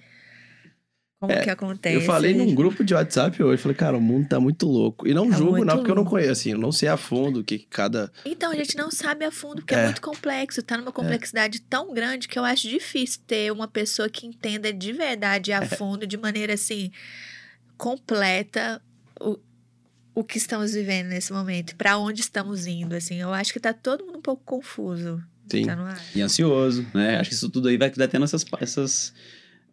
como É, que acontece. Eu falei num grupo de WhatsApp hoje, falei, cara, o mundo tá muito louco. E não Tá julgo, não, porque eu não louco. conheço, assim, eu não sei a fundo o que cada. Então, a gente não sabe a fundo, porque é, É. muito complexo. Tá numa complexidade tão grande que eu acho difícil ter uma pessoa que entenda de verdade É. a fundo, de maneira assim, completa, o, o que estamos vivendo nesse momento, para onde estamos indo. Assim, eu acho que tá todo mundo um pouco confuso. Sim. Tá. E ansioso, né? Acho que isso tudo aí vai dar tendo essas, essas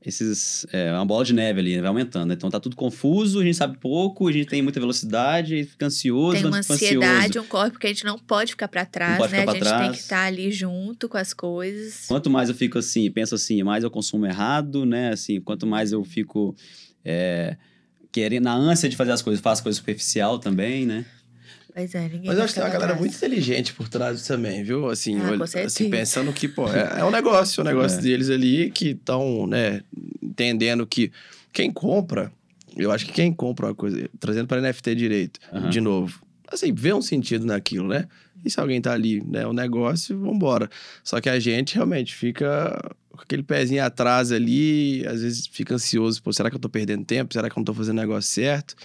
esses é, uma bola de neve ali, né? vai aumentando. né? Então tá tudo confuso, a gente sabe pouco, a gente tem muita velocidade, fica ansioso, Tem uma ansiedade, ansioso. um corpo que a gente não pode ficar pra trás, pode né? A gente tem trás. que estar ali junto com as coisas. Quanto mais eu fico assim, penso assim, mais eu consumo errado, né? Assim, quanto mais eu fico é, querendo, na ânsia de fazer as coisas, faço coisa superficial também, né? Pois é, ninguém Mas eu acho que tem uma galera trás. muito inteligente por trás também, viu? Assim, Ah, olha- assim pensando que, pô, é, é um negócio, é um negócio É. deles ali que estão, né, entendendo que quem compra, eu acho que quem compra uma coisa, trazendo para NFT direito, de novo, assim, vê um sentido naquilo, né? E se alguém tá ali, né, o negócio, vambora. Só que a gente realmente fica com aquele pezinho atrás ali, às vezes fica ansioso, pô, será que eu tô perdendo tempo? Será que eu não tô fazendo o negócio certo?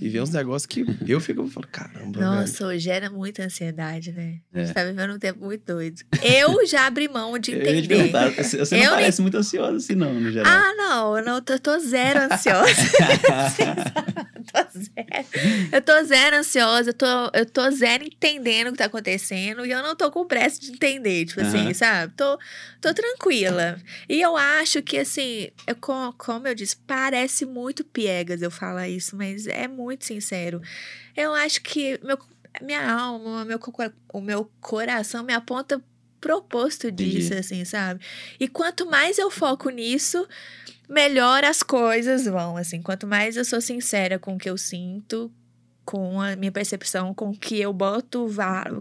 E vê uns negócios que eu fico, eu falo, caramba, velho. Nossa, hoje gera muita ansiedade, né? A É. gente tá vivendo um tempo muito doido. Eu já abri mão de Eu entender. perguntar, você não Eu nem- parece muito ansioso assim, não, no geral. Ah, não, eu não tô, tô zero ansiosa. zero. Eu tô zero ansiosa, eu tô, eu tô zero entendendo o que tá acontecendo e eu não tô com pressa de entender, tipo assim, Aham. sabe? Tô, tô tranquila. E eu acho que, assim, eu, co- como eu disse, parece muito piegas eu falar isso, mas é muito sincero. Eu acho que meu, minha alma, meu, o meu coração me aponta proposto Entendi. disso, assim, sabe? E quanto mais eu foco nisso, melhor as coisas vão, assim. Quanto mais eu sou sincera com o que eu sinto, com a minha percepção, com o que eu boto,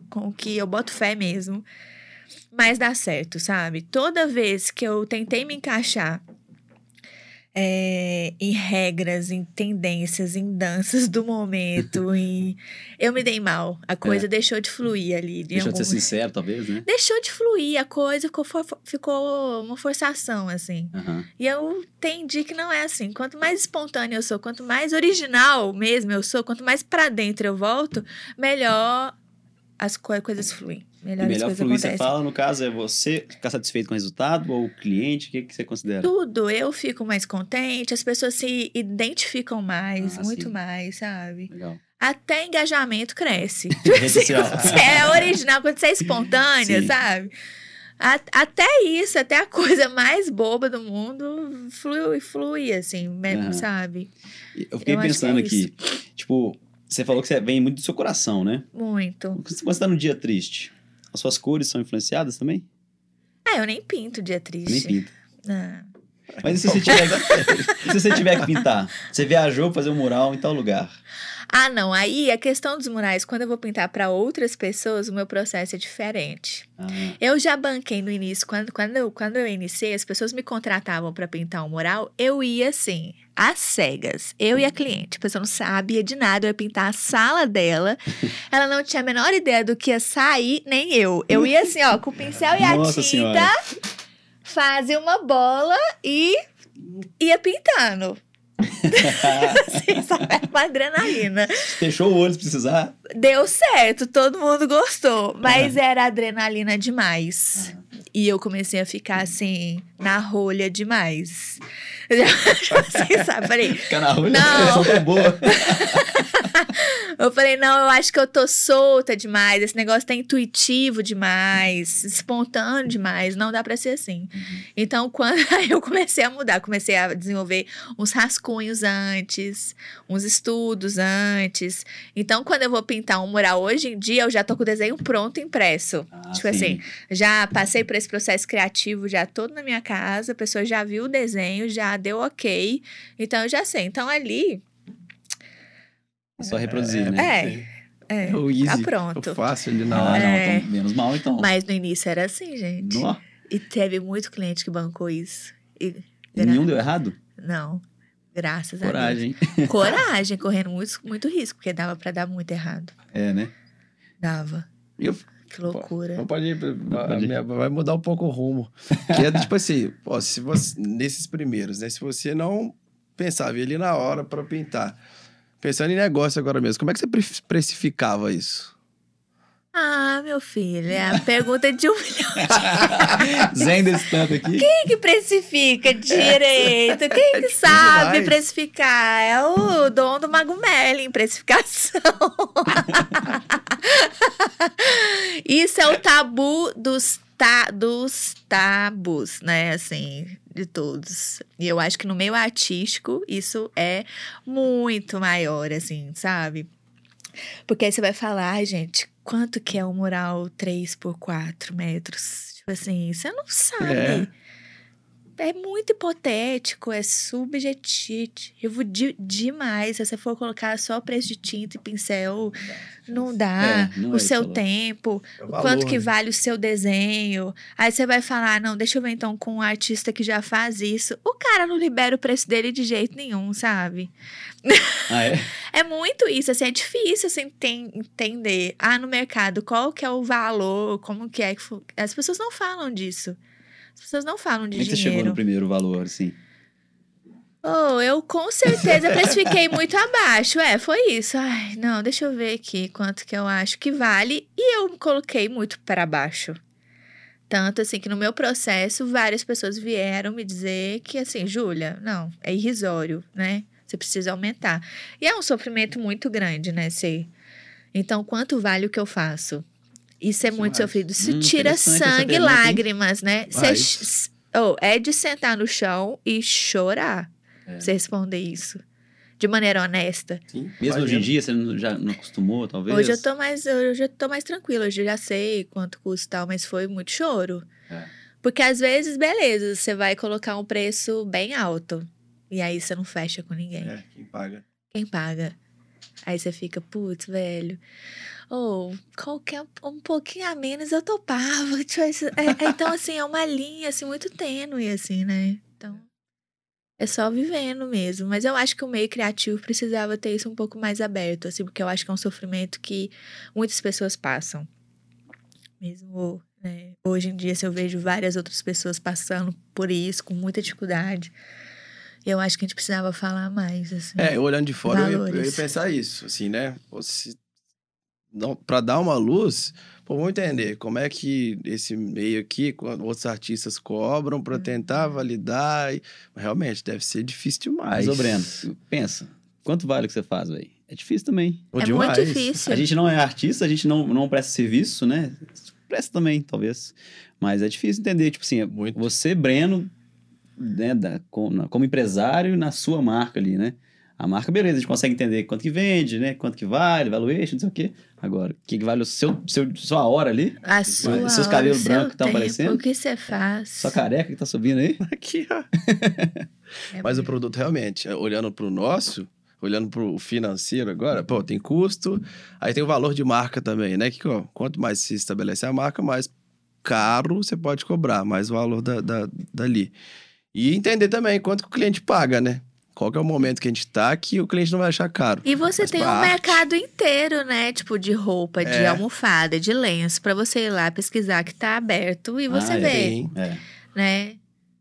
com o que eu boto fé mesmo, mais dá certo, sabe? Toda vez que eu tentei me encaixar é, em regras, em tendências, em danças do momento, eu me dei mal. A coisa deixou de fluir ali. de Deixa eu algum- ser sincero, talvez, né? deixou de fluir, a coisa ficou, ficou uma forçação, assim. Aham. E eu entendi que não é assim. Quanto mais espontânea eu sou, quanto mais original mesmo eu sou, quanto mais pra dentro eu volto, melhor as co- coisas fluem. E Melhor, as melhor coisas fluir, você fala, no caso, é você ficar satisfeito com o resultado ou o cliente? O que, que você considera? Tudo, eu fico mais contente, as pessoas se identificam mais, Ah, muito sim. mais, sabe? Legal. Até engajamento cresce. Você é original, quando você é espontânea, Sim. sabe? A- até isso, até a coisa mais boba do mundo flui, flui assim, me- Aham. sabe? Eu fiquei Eu que pensando é aqui, tipo, você falou que você vem muito do seu coração, né? Muito. Quando você tá num dia triste, as suas cores são influenciadas também? Ah, eu nem pinto dia Nem triste. pinta. Mas e se você tiver, se você tiver que pintar? Você viajou pra fazer um mural em tal lugar. Ah, não. Aí a questão dos murais, quando eu vou pintar para outras pessoas, o meu processo é diferente. Ah, Eu já banquei no início, quando, quando, eu, quando eu iniciei, as pessoas me contratavam para pintar um mural, eu ia assim, às cegas. Eu e a cliente. A pessoa não sabia de nada, eu ia pintar a sala dela. Ela não tinha a menor ideia do que ia sair, nem eu. Eu ia assim, ó, com o pincel e a Nossa tinta, Senhora. Fazia uma bola e ia pintando. assim, sabe? Era uma adrenalina. Fechou o olho se precisar. Deu certo, todo mundo gostou. Mas era adrenalina demais. E eu comecei a ficar assim, na rolha demais. Assim, sabe? Falei, na rua, Não. não. boa. eu falei, não, eu acho que eu tô solta demais. Esse negócio tá intuitivo demais, espontâneo demais. Não dá pra ser assim. Então, quando eu comecei a mudar, comecei a desenvolver uns rascunhos antes, uns estudos antes. Então, quando eu vou pintar um mural hoje em dia, eu já tô com o desenho pronto impresso. Ah, Tipo assim, já passei por esse processo criativo já todo na minha casa, a pessoa já viu o desenho, já deu ok. Então eu já sei. Então ali, É só reproduzir, né? é, é, O easy, tá pronto. o fácil ali na Ah, hora. não, É. então, menos mal então. Mas no início era assim, gente. Nó, E teve muito cliente que bancou isso. E, e nenhum deu errado? Não. Graças Coragem. a Deus. Coragem, correndo muito, muito risco, porque dava pra dar muito errado. É, né? Dava. E eu Que loucura. Não pode ir, vai, Pode minha- vai mudar um pouco o rumo. Que é tipo assim, ó, se você, nesses primeiros, né? Se você não pensava ali na hora para pintar, pensando em negócio agora mesmo, como é que você pre- precificava isso? Ah, meu filho, é a pergunta de um milhão. Zen desse tanto aqui. Quem que precifica direito? Quem que difícil sabe demais. precificar? É o dono do Mago Merlin, precificação. Isso é o tabu dos, ta, dos tabus, né? Assim, de todos. E eu acho que no meio artístico isso é muito maior, assim, sabe? Porque aí você vai falar, ai, gente, quanto que é um mural 3 por 4 metros? Tipo assim, você não sabe. É. É muito hipotético, é subjetivo de, demais. Se você for colocar só preço de tinta e pincel, não dá. É, não o é seu tempo, É o o valor, quanto que né? vale o seu desenho. Aí você vai falar, não, deixa eu ver então com um artista que já faz isso. O cara não libera o preço dele de jeito nenhum, sabe? Ah, é? É muito isso, assim, é difícil assim, enten- entender. Ah, no mercado, qual que é o valor, como que é que... As pessoas não falam disso. As pessoas não falam de Como é você chegou dinheiro. no primeiro valor, assim? Oh, eu com certeza precifiquei muito abaixo. É, foi isso. Ai, não, deixa eu ver aqui quanto que eu acho que vale. E eu coloquei muito para baixo. Tanto assim que no meu processo, várias pessoas vieram me dizer que, assim, Júlia, não, é irrisório, né? Você precisa aumentar. E é um sofrimento muito grande, né? Ser. Então, quanto vale o que eu faço? Isso é muito Demais. sofrido. Isso Hum, tira sangue e hein? lágrimas, né? Ch- oh, é de sentar no chão e chorar. É. Você responder isso. De maneira honesta. Sim, Mesmo hoje em dia, você não- já não acostumou, talvez? Hoje eu tô mais, hoje eu tô mais tranquila, hoje eu já sei quanto custa e tal, mas foi muito choro. É. Porque às vezes, beleza, você vai colocar um preço bem alto. E aí você não fecha com ninguém. É, quem paga. Quem paga? Aí você fica, putz, velho. Ou qualquer um pouquinho a menos eu topava. Tipo, esse- é- é, então, assim, é uma linha assim, muito tênue, assim, né? Então. É só vivendo mesmo. Mas eu acho que o meio criativo precisava ter isso um pouco mais aberto, assim, porque eu acho que é um sofrimento que muitas pessoas passam. Mesmo né, hoje em dia, se eu vejo várias outras pessoas passando por isso, com muita dificuldade. Eu acho que a gente precisava falar mais, assim. É, olhando de fora, eu ia, eu ia pensar isso, assim, né? Pô, se- não- Pra dar uma luz, pô, vamos entender como é que esse meio aqui, quando outros artistas cobram pra tentar validar. e- Realmente, deve ser difícil demais. Mas, ô Breno, pensa. Quanto vale o que você faz, velho? É difícil também. Pô, É demais. muito difícil. A gente não é artista, a gente não, não presta serviço, né? Presta também, talvez. Mas é difícil entender, tipo assim, Muito. você, Breno, né, da- com- na- como empresário na sua marca ali, né? A marca, beleza, a gente consegue entender quanto que vende, né? Quanto que vale, valuation, não sei o quê. Agora, o que, que vale o seu, seu, sua hora ali? A sua seus cabelos o brancos que tá tempo, aparecendo? O que você faz? Sua careca que tá subindo aí? Aqui, ó. É Mas o produto realmente, é, olhando pro nosso, olhando pro financeiro agora, pô, tem custo, aí tem o valor de marca também, né? Que ó, quanto mais se estabelece a marca, mais caro você pode cobrar, mais valor da, da- dali. E entender também quanto que o cliente paga, né? Qual que é o momento que a gente tá que o cliente não vai achar caro. E você Mas tem um arte- mercado inteiro, né? Tipo, de roupa, de É. almofada, de lenço, pra você ir lá pesquisar que tá aberto e você Ah, é. vê, Sim, É. né?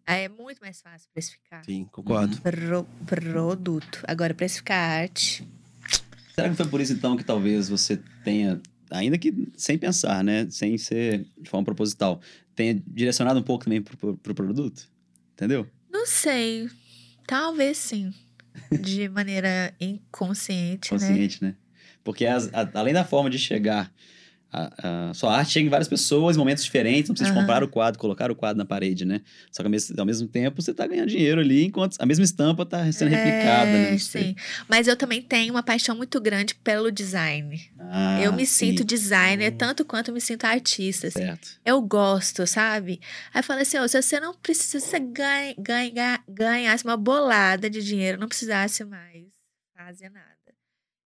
Aí é muito mais fácil precificar. sim, concordo. Pro- produto. Agora, precificar arte. Será que foi por isso, então, que talvez você tenha, ainda que sem pensar, né? Sem ser de forma proposital, tenha direcionado um pouco também pro, pro, pro produto? Entendeu? Não sei. Talvez sim. De maneira inconsciente, né? Consciente, né? Porque as- a- além da forma de chegar, a, a sua arte chega em várias pessoas, em momentos diferentes, não precisa de Aham. comprar o quadro, colocar o quadro na parede, né? Só que ao mesmo, ao mesmo tempo você tá ganhando dinheiro ali, enquanto a mesma estampa tá sendo replicada, né? É, Não sei. sim. Mas eu também tenho uma paixão muito grande pelo design. Ah, eu me sim, sinto designer Hum. tanto quanto me sinto artista. assim. Certo. Eu gosto, sabe? Aí eu falei assim, ó, se você não precisa, se você ganha, ganha, ganhasse uma bolada de dinheiro, não precisasse mais fazer nada.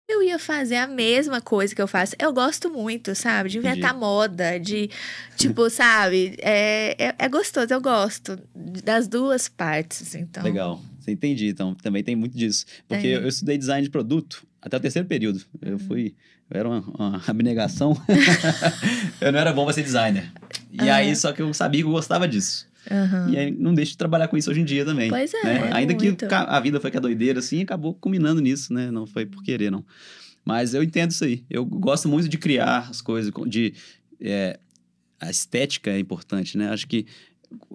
Eu ia fazer a mesma coisa que eu faço. Eu gosto muito, sabe? De inventar Entendi. moda, de, tipo, sabe? É, é, é gostoso, eu gosto das duas partes, então. Legal. Você entendi, então. Também tem muito disso. Porque Tem. eu, eu estudei design de produto até o terceiro período. Eu Uhum. fui... Eu era uma, uma abnegação. eu não era bom pra ser designer. E Aham. aí, só que eu sabia que eu gostava disso. Aham. E aí, não deixo de trabalhar com isso hoje em dia também. Pois é, né? Ainda muito. que a vida foi que a doideira, assim, acabou culminando nisso, né? Não foi por querer, não. Mas eu entendo isso aí. Eu gosto muito de criar as coisas, de... é, a estética é importante, né? Acho que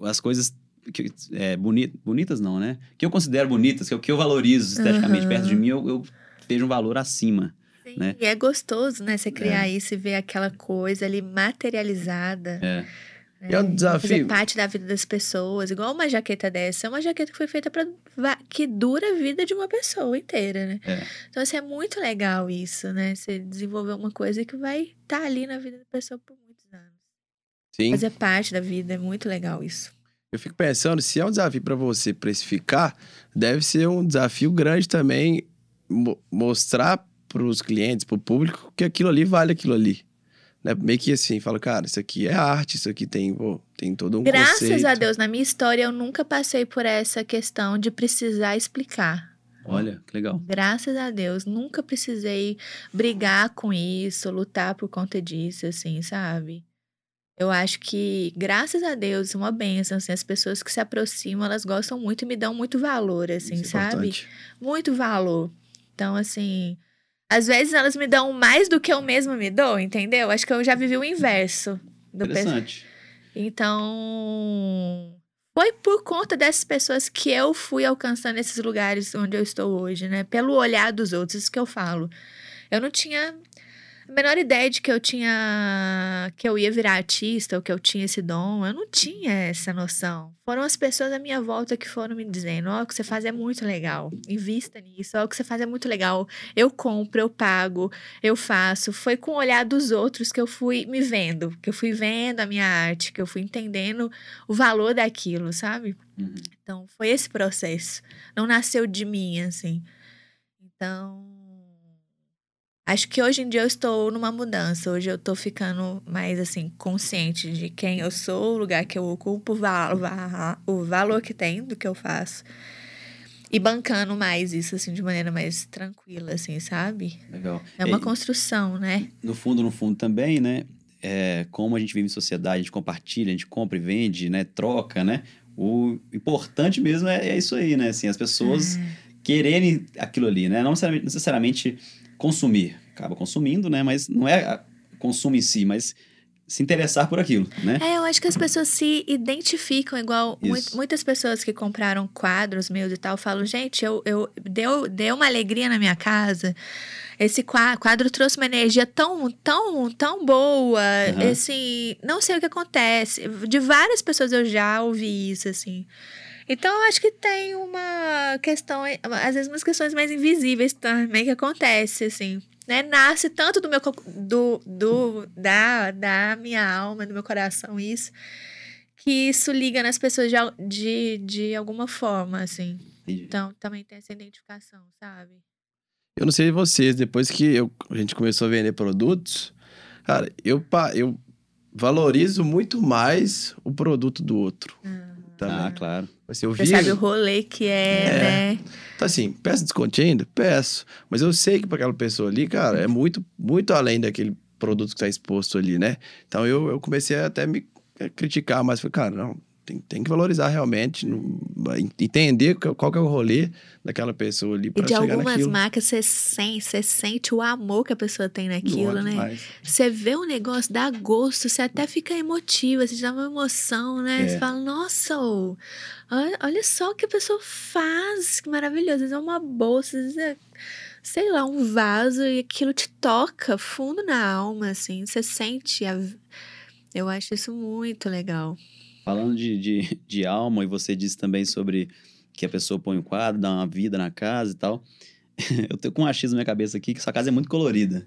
as coisas que, é, boni- bonitas não, né? Que eu considero bonitas, que eu, que eu valorizo esteticamente Aham. perto de mim, eu, eu vejo um valor acima. Sim, né? E é gostoso, né? Você criar isso e ver aquela coisa ali materializada. É. E é um Fazer desafio. parte da vida das pessoas, igual uma jaqueta dessa, é uma jaqueta que foi feita para que dura a vida de uma pessoa inteira, né? É. Então, assim, é muito legal isso, né? Você desenvolver uma coisa que vai estar ali na vida da pessoa por muitos anos. Sim. Fazer parte da vida, é muito legal isso. Eu fico pensando, se é um desafio para você precificar, deve ser um desafio grande também mo- mostrar para os clientes, para o público, que aquilo ali vale aquilo ali. Né? Meio que assim, fala, cara, isso aqui é arte, isso aqui tem, pô, tem todo um Graças conceito. a Deus, na minha história, eu nunca passei por essa questão de precisar explicar. Olha, que legal. Graças a Deus, nunca precisei brigar com isso, lutar por conta disso, assim, sabe? Eu acho que, graças a Deus, uma benção, assim, as pessoas que se aproximam, elas gostam muito e me dão muito valor, assim, Isso é sabe? importante. Muito valor. Então, assim, às vezes elas me dão mais do que eu mesma me dou, entendeu? Acho que eu já vivi o inverso. Do Interessante. então, foi por conta dessas pessoas que eu fui alcançando esses lugares onde eu estou hoje, né? Pelo olhar dos outros, isso que eu falo. Eu não tinha a menor ideia de que eu tinha que eu ia virar artista ou que eu tinha esse dom. Eu não tinha essa noção. Foram as pessoas à minha volta que foram me dizendo: "Ó, o que você faz é muito legal. Invista nisso. Ó, o que você faz é muito legal. Eu compro, eu pago, eu faço". Foi com o olhar dos outros que eu fui me vendo, que eu fui vendo a minha arte, que eu fui entendendo o valor daquilo, sabe? Uhum. Então, foi esse processo. Não nasceu de mim, assim. Então, acho que hoje em dia eu estou numa mudança. Hoje eu tô ficando mais, assim, consciente de quem eu sou, o lugar que eu ocupo, o, val va- o valor que tem do que eu faço. E bancando mais isso, assim, de maneira mais tranquila, assim, sabe? Legal. É uma E- construção, né? no fundo, no fundo também, né? É, como a gente vive em sociedade, a gente compartilha, a gente compra e vende, né? Troca, né? O importante mesmo é, é isso aí, né? Assim, as pessoas quererem aquilo ali, né? Não necessariamente, necessariamente consumir. Acaba consumindo, né? Mas não é consumo em si, mas se interessar por aquilo, né? É, eu acho que as pessoas se identificam igual Isso. muitas pessoas que compraram quadros meus e tal falam, gente, eu, eu deu, deu uma alegria na minha casa. Esse qua- quadro trouxe uma energia tão, tão, tão boa. Aham. Assim, não sei o que acontece. De várias pessoas eu já ouvi isso, assim. Então, eu acho que tem uma questão, às vezes, umas questões mais invisíveis também que acontece, assim. Né? Nasce tanto do meu do, do da, da minha alma, do meu coração, isso, que isso liga nas pessoas de, de, de alguma forma, assim. Entendi. Então, também tem essa identificação, sabe? Eu não sei vocês, depois que eu- a gente começou a vender produtos, cara, eu, eu valorizo muito mais o produto do outro. Também. Ah, claro. Assim, eu Você sabe o rolê que é, É. né? Então, assim, peço desconto ainda? Peço. Mas eu sei que para aquela pessoa ali, cara, é muito, muito além daquele produto que está exposto ali, né? Então eu, eu comecei a até me criticar, mas falei, cara, não, tem, tem que valorizar realmente, entender qual que é o rolê daquela pessoa ali E para de chegar algumas naquilo. marcas você sente, você sente o amor que a pessoa tem naquilo, Nossa, né? demais. Você vê um negócio, dá gosto, você até fica emotiva, você dá uma emoção, né? É. Você fala, nossa, olha só o que a pessoa faz, que maravilhoso. Às vezes é uma bolsa, às vezes é, sei lá, um vaso e aquilo te toca fundo na alma, assim. Você sente. a- Eu acho isso muito legal. Falando de, de, de alma, e você disse também sobre que a pessoa põe um quadro, dá uma vida na casa e tal. Eu tenho com um achismo na minha cabeça aqui que sua casa é muito colorida.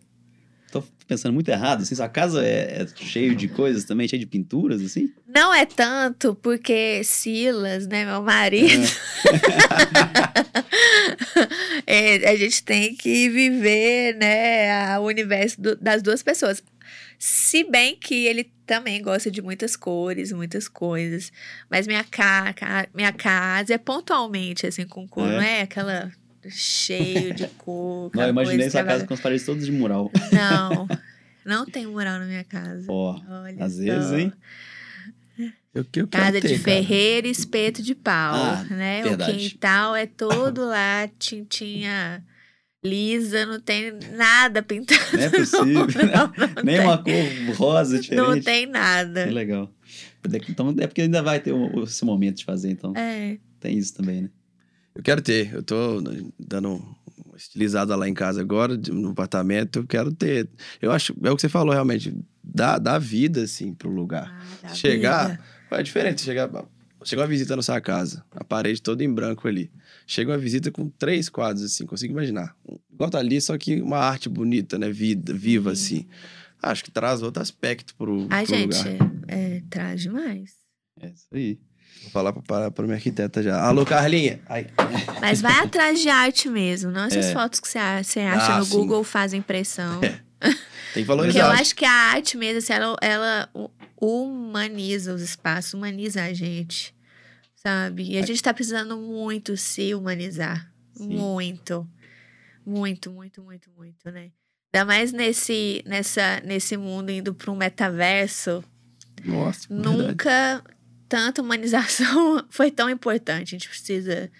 Tô pensando muito errado, assim, sua casa é, é cheio de coisas também, cheio de pinturas, assim? Não é tanto porque Silas, né, meu marido, é, a gente tem que viver, né, o universo do- das duas pessoas. Se bem que ele também gosta de muitas cores, muitas coisas. Mas minha, ca ca- minha casa é pontualmente, assim, com cor. É? Não é aquela cheio de cor. Não, eu imaginei sua casa com as paredes todas de mural. Não, não tem mural na minha casa. Ó, Olha às vezes, hein? Eu, eu Casa ter, de cara. ferreira, espeto de pau, Ah, né? verdade. O quintal é todo lá, tintinha lisa, não tem nada pintado. Não é possível. Não, não Nem tem. uma cor rosa diferente. Não tem nada. Que legal. Então é porque ainda vai ter esse momento de fazer, então. É. Tem isso também, né? Eu quero ter. Eu tô dando uma estilizada lá em casa agora, no apartamento. Eu quero ter. Eu acho, é o que você falou realmente. dá, dá vida, assim, pro lugar. Ah, dá Chegar- vida. É diferente, chegar, chega uma visita na sua casa, a parede toda em branco ali. Chega uma visita com três quadros, assim, consigo imaginar. Igual tá ali, só que uma arte bonita, né? Vida, viva, assim. Acho que traz outro aspecto pro, Ai, pro gente, lugar. é, traz demais. É isso aí. Vou falar pra, pra minha arquiteta já. Alô, Carlinha! Ai. Mas vai atrás de arte mesmo, não essas É. fotos que você acha Ah, no sim. Google fazem impressão. Tem que Porque eu valorizar. acho que a arte mesmo, assim, ela, ela humaniza os espaços, humaniza a gente, sabe? E a gente tá precisando muito se humanizar. Sim. Muito. Muito, muito, muito, muito, né? Ainda mais nesse, nessa, nesse mundo indo para um metaverso, Nossa, verdade. nunca tanta humanização foi tão importante. A gente precisa.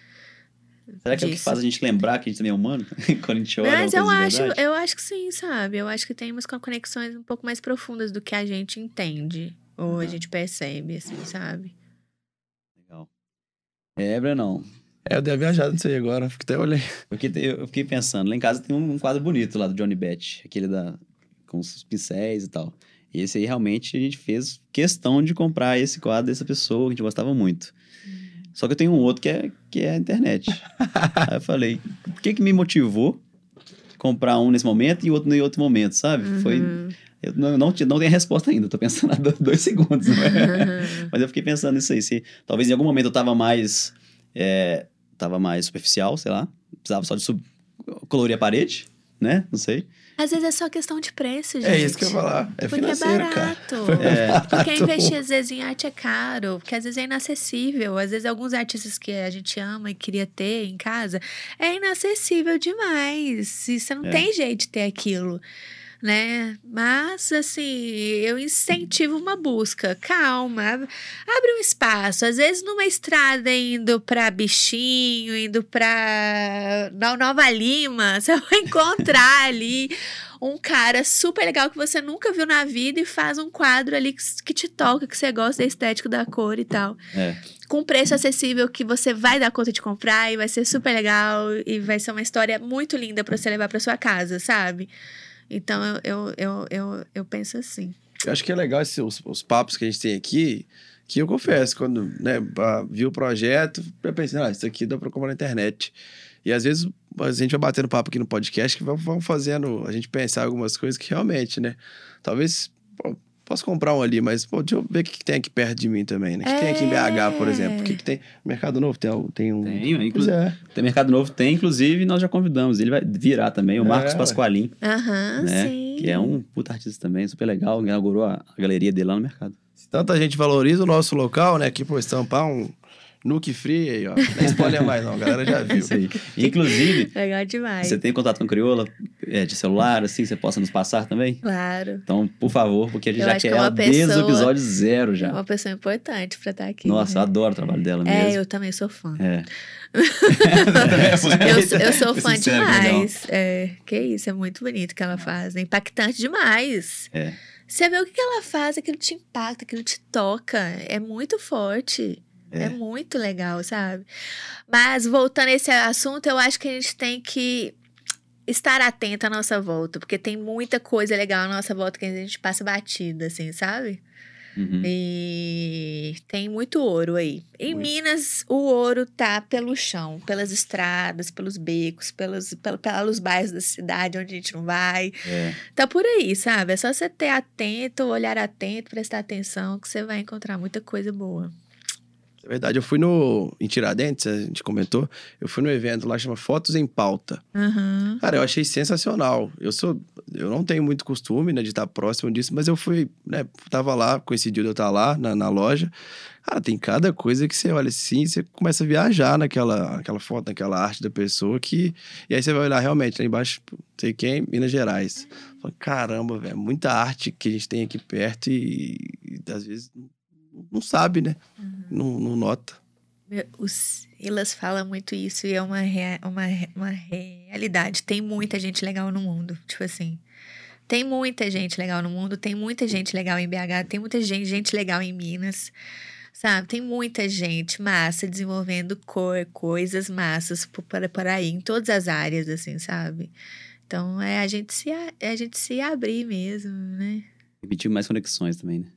Será que é o que disso. faz a gente lembrar que a gente também é humano? Quando a gente olha Mas eu acho, eu acho que sim, sabe? Eu acho que tem umas conexões um pouco mais profundas do que a gente entende ou a Uhum. gente percebe, assim, sabe? Legal. É, Brenão. É, eu dei uma viajada nisso aí agora. Fico até olhando. Eu fiquei, eu fiquei pensando, lá em casa tem um quadro bonito lá do Johnny Beth, aquele da com os pincéis e tal. E esse aí realmente a gente fez questão de comprar esse quadro dessa pessoa que a gente gostava muito. Só que eu tenho um outro que é, que é a internet. aí eu falei, o que que me motivou comprar um nesse momento e outro em outro momento, sabe? Foi, Uhum. eu não, não, não tenho a resposta ainda, tô pensando há do- dois segundos, né? Uhum. Mas eu fiquei pensando nisso aí. Se, talvez em algum momento eu tava mais. É, tava mais superficial, sei lá. Precisava só de colorir a parede, né? Não sei. Às vezes é só questão de preço, gente. É isso que eu ia falar. É Porque é financeiro, barato. É. Porque investir, às vezes, em arte é caro. Porque, às vezes, é inacessível. Às vezes, alguns artistas que a gente ama e queria ter em casa, é inacessível demais. E você não É. tem jeito de ter aquilo. Né? Mas, assim, eu incentivo uma busca. Calma. ab- Abre um espaço. Às vezes, numa estrada indo pra Bichinho, indo pra No- Nova Lima, você vai encontrar ali um cara super legal que você nunca viu na vida e faz um quadro ali que, que te toca, que você gosta da estética da cor e tal. É. Com preço acessível que você vai dar conta de comprar e vai ser super legal e vai ser uma história muito linda pra você levar pra sua casa, sabe? Então eu, eu, eu, eu, penso assim. Eu acho que é legal esse- os, os papos que a gente tem aqui, que eu confesso, quando né, vi o projeto, eu pensei, ah, isso aqui dá pra comprar na internet. E às vezes a gente vai batendo papo aqui no podcast que vamos fazendo a gente pensar algumas coisas que realmente, né? Talvez pô, posso comprar um ali, mas pô, deixa eu ver o que, que tem aqui perto de mim também, né? O que tem aqui em BH, por exemplo? O que, que tem? Mercado Novo tem, tem um. Tem, inclusive. é. Tem Mercado Novo, tem, inclusive, nós já convidamos. Ele vai virar também, o É, Marcos ué. Pasqualim, Aham, né? sim. Que é um puta artista também, super legal. Inaugurou a, a galeria dele lá no mercado. Se tanta gente valoriza o nosso local, né? Aqui, pô, estampar um Nuke Free aí, ó. Nem spoiler mais, não. A galera já É viu. isso aí. Inclusive, Legal demais. você tem contato com a Crioula é, de celular, assim, você possa nos passar também? Claro. Então, por favor, porque a gente Eu já que quer é uma ela desde o pessoa- episódio zero É já. uma pessoa importante pra estar aqui. Nossa, eu né? adoro o trabalho dela É, mesmo. eu também sou fã. É. Eu, sou- eu sou fã Sincero, que demais. É, que isso, é muito bonito o que ela faz. É impactante demais. É. Você vê o que que ela faz, aquilo te impacta, aquilo te toca. É muito forte. É. É. muito legal, sabe? Mas voltando a esse assunto, eu acho que a gente tem que estar atento à nossa volta, porque tem muita coisa legal à nossa volta que a gente passa batida, assim, sabe? Uhum. E tem muito ouro aí. Em Muito. Minas, o ouro tá pelo chão, pelas estradas, pelos becos, pelos, pel- pelos bairros da cidade onde a gente não vai. É. Tá por aí, sabe? É só você ter atento, olhar atento, prestar atenção, que você vai encontrar muita coisa boa. É verdade, eu fui no. Em Tiradentes, a gente comentou. Eu fui no evento lá, chama Fotos em Pauta. Aham. Cara, eu achei sensacional. Eu sou. Eu não tenho muito costume, né, de estar próximo disso, mas eu fui, né, tava lá, coincidiu de eu estar lá na, na loja. Cara, tem cada coisa que você olha assim, você começa a viajar naquela, naquela foto, naquela arte da pessoa que. E aí você vai olhar realmente lá embaixo, não sei quem, Minas Gerais. Fala, Caramba, velho, muita arte que a gente tem aqui perto e, e às vezes não, sabe, né? Não, não nota. O Silas fala muito isso e é uma, rea- uma, uma realidade. Tem muita gente legal no mundo. Tipo assim. Tem muita gente legal no mundo, tem muita gente legal em BH, tem muita gente, gente legal em Minas. Sabe? Tem muita gente massa desenvolvendo cor, coisas massas por, por, por aí, em todas as áreas, assim, sabe? Então é a gente se, a- é a gente se abrir mesmo, né? Permitir mais conexões também, né?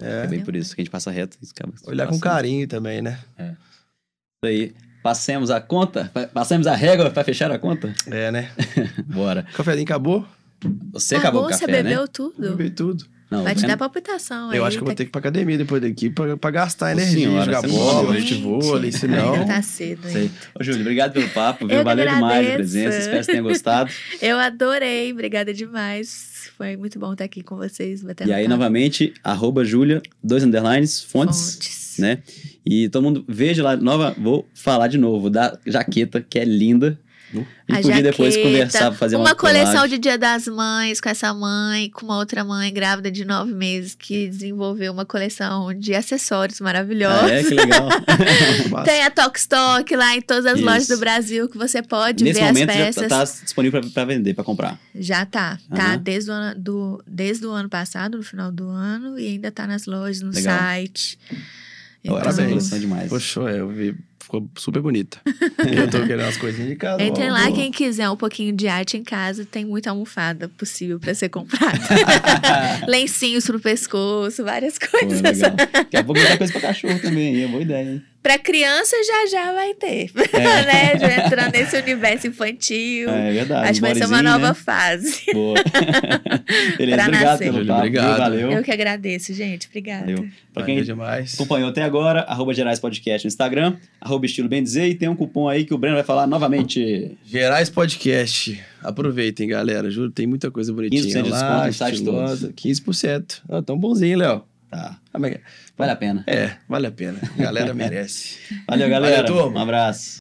É, É. bem por isso que a gente passa reto e acaba Olhar com passando. carinho também, né? Isso aí. Passemos a conta? Pa- Passemos a régua para fechar a conta? É, né? Bora. O cafezinho acabou? Você acabou o você café, né? bebeu tudo. Bebi tudo. Não, Vai te dar palpitação aí. Eu acho que eu vou ter que ir pra academia depois daqui pra, pra gastar energia, senhora, jogar você bola, futebol, Gente, senão... Ainda tá cedo ainda. Ô, Júlio, obrigado pelo papo, viu? Valeu demais a agradeço. presença. Espero que você tenha gostado. Eu adorei, obrigada demais. Foi muito bom estar aqui com vocês. e aí, novamente, arroba Júlia, dois underlines, fontes, Fontes. né? E todo mundo veja lá, nova, vou falar de novo, da jaqueta, que é linda. A A podia depois jaqueta, conversar, fazer uma, uma coleção de Dia das Mães com essa mãe, com uma outra mãe grávida de nove meses que desenvolveu uma coleção de acessórios maravilhosos. Ah, é, que legal. Tem a Tok Stock lá em todas as Isso. lojas do Brasil que você pode Nesse ver momento as já peças. tá, tá disponível para vender, para comprar. Já tá. Tá Aham. desde o, ano, do, desde o ano passado, no final do ano, e ainda tá nas lojas, no Legal. site. Então, Parabéns. demais. Poxa, é, eu vi, ficou super bonita. eu tô querendo umas coisinhas de casa. Entrem ó, lá, quem quiser um pouquinho de arte em casa, tem muita almofada possível pra ser comprada. Lencinhos pro pescoço, várias Pô, coisas. legal. Daqui a pouco vai ter coisa pra cachorro também, é boa ideia, hein? Pra criança já já vai ter, É. né? Já entrando nesse universo infantil. É verdade. Acho que vai ser uma nova né? fase. Boa. Beleza, Pra obrigado nascer. pelo papo. obrigado. Valeu. Eu que agradeço, gente. Obrigada. Valeu. Pra Valeu quem demais. acompanhou até agora, arroba Gerais Podcast no Instagram, arroba Estilo Bem Dizer, e tem um cupom aí que o Breno vai falar novamente. Gerais Podcast. Aproveitem, galera. Juro, tem muita coisa bonitinha 15% de desconto no site estilosa. 15%. Ah, tão bonzinho, Léo. Tá. Vale a pena. É, vale a pena. A galera merece. Valeu, galera. Valeu, um abraço.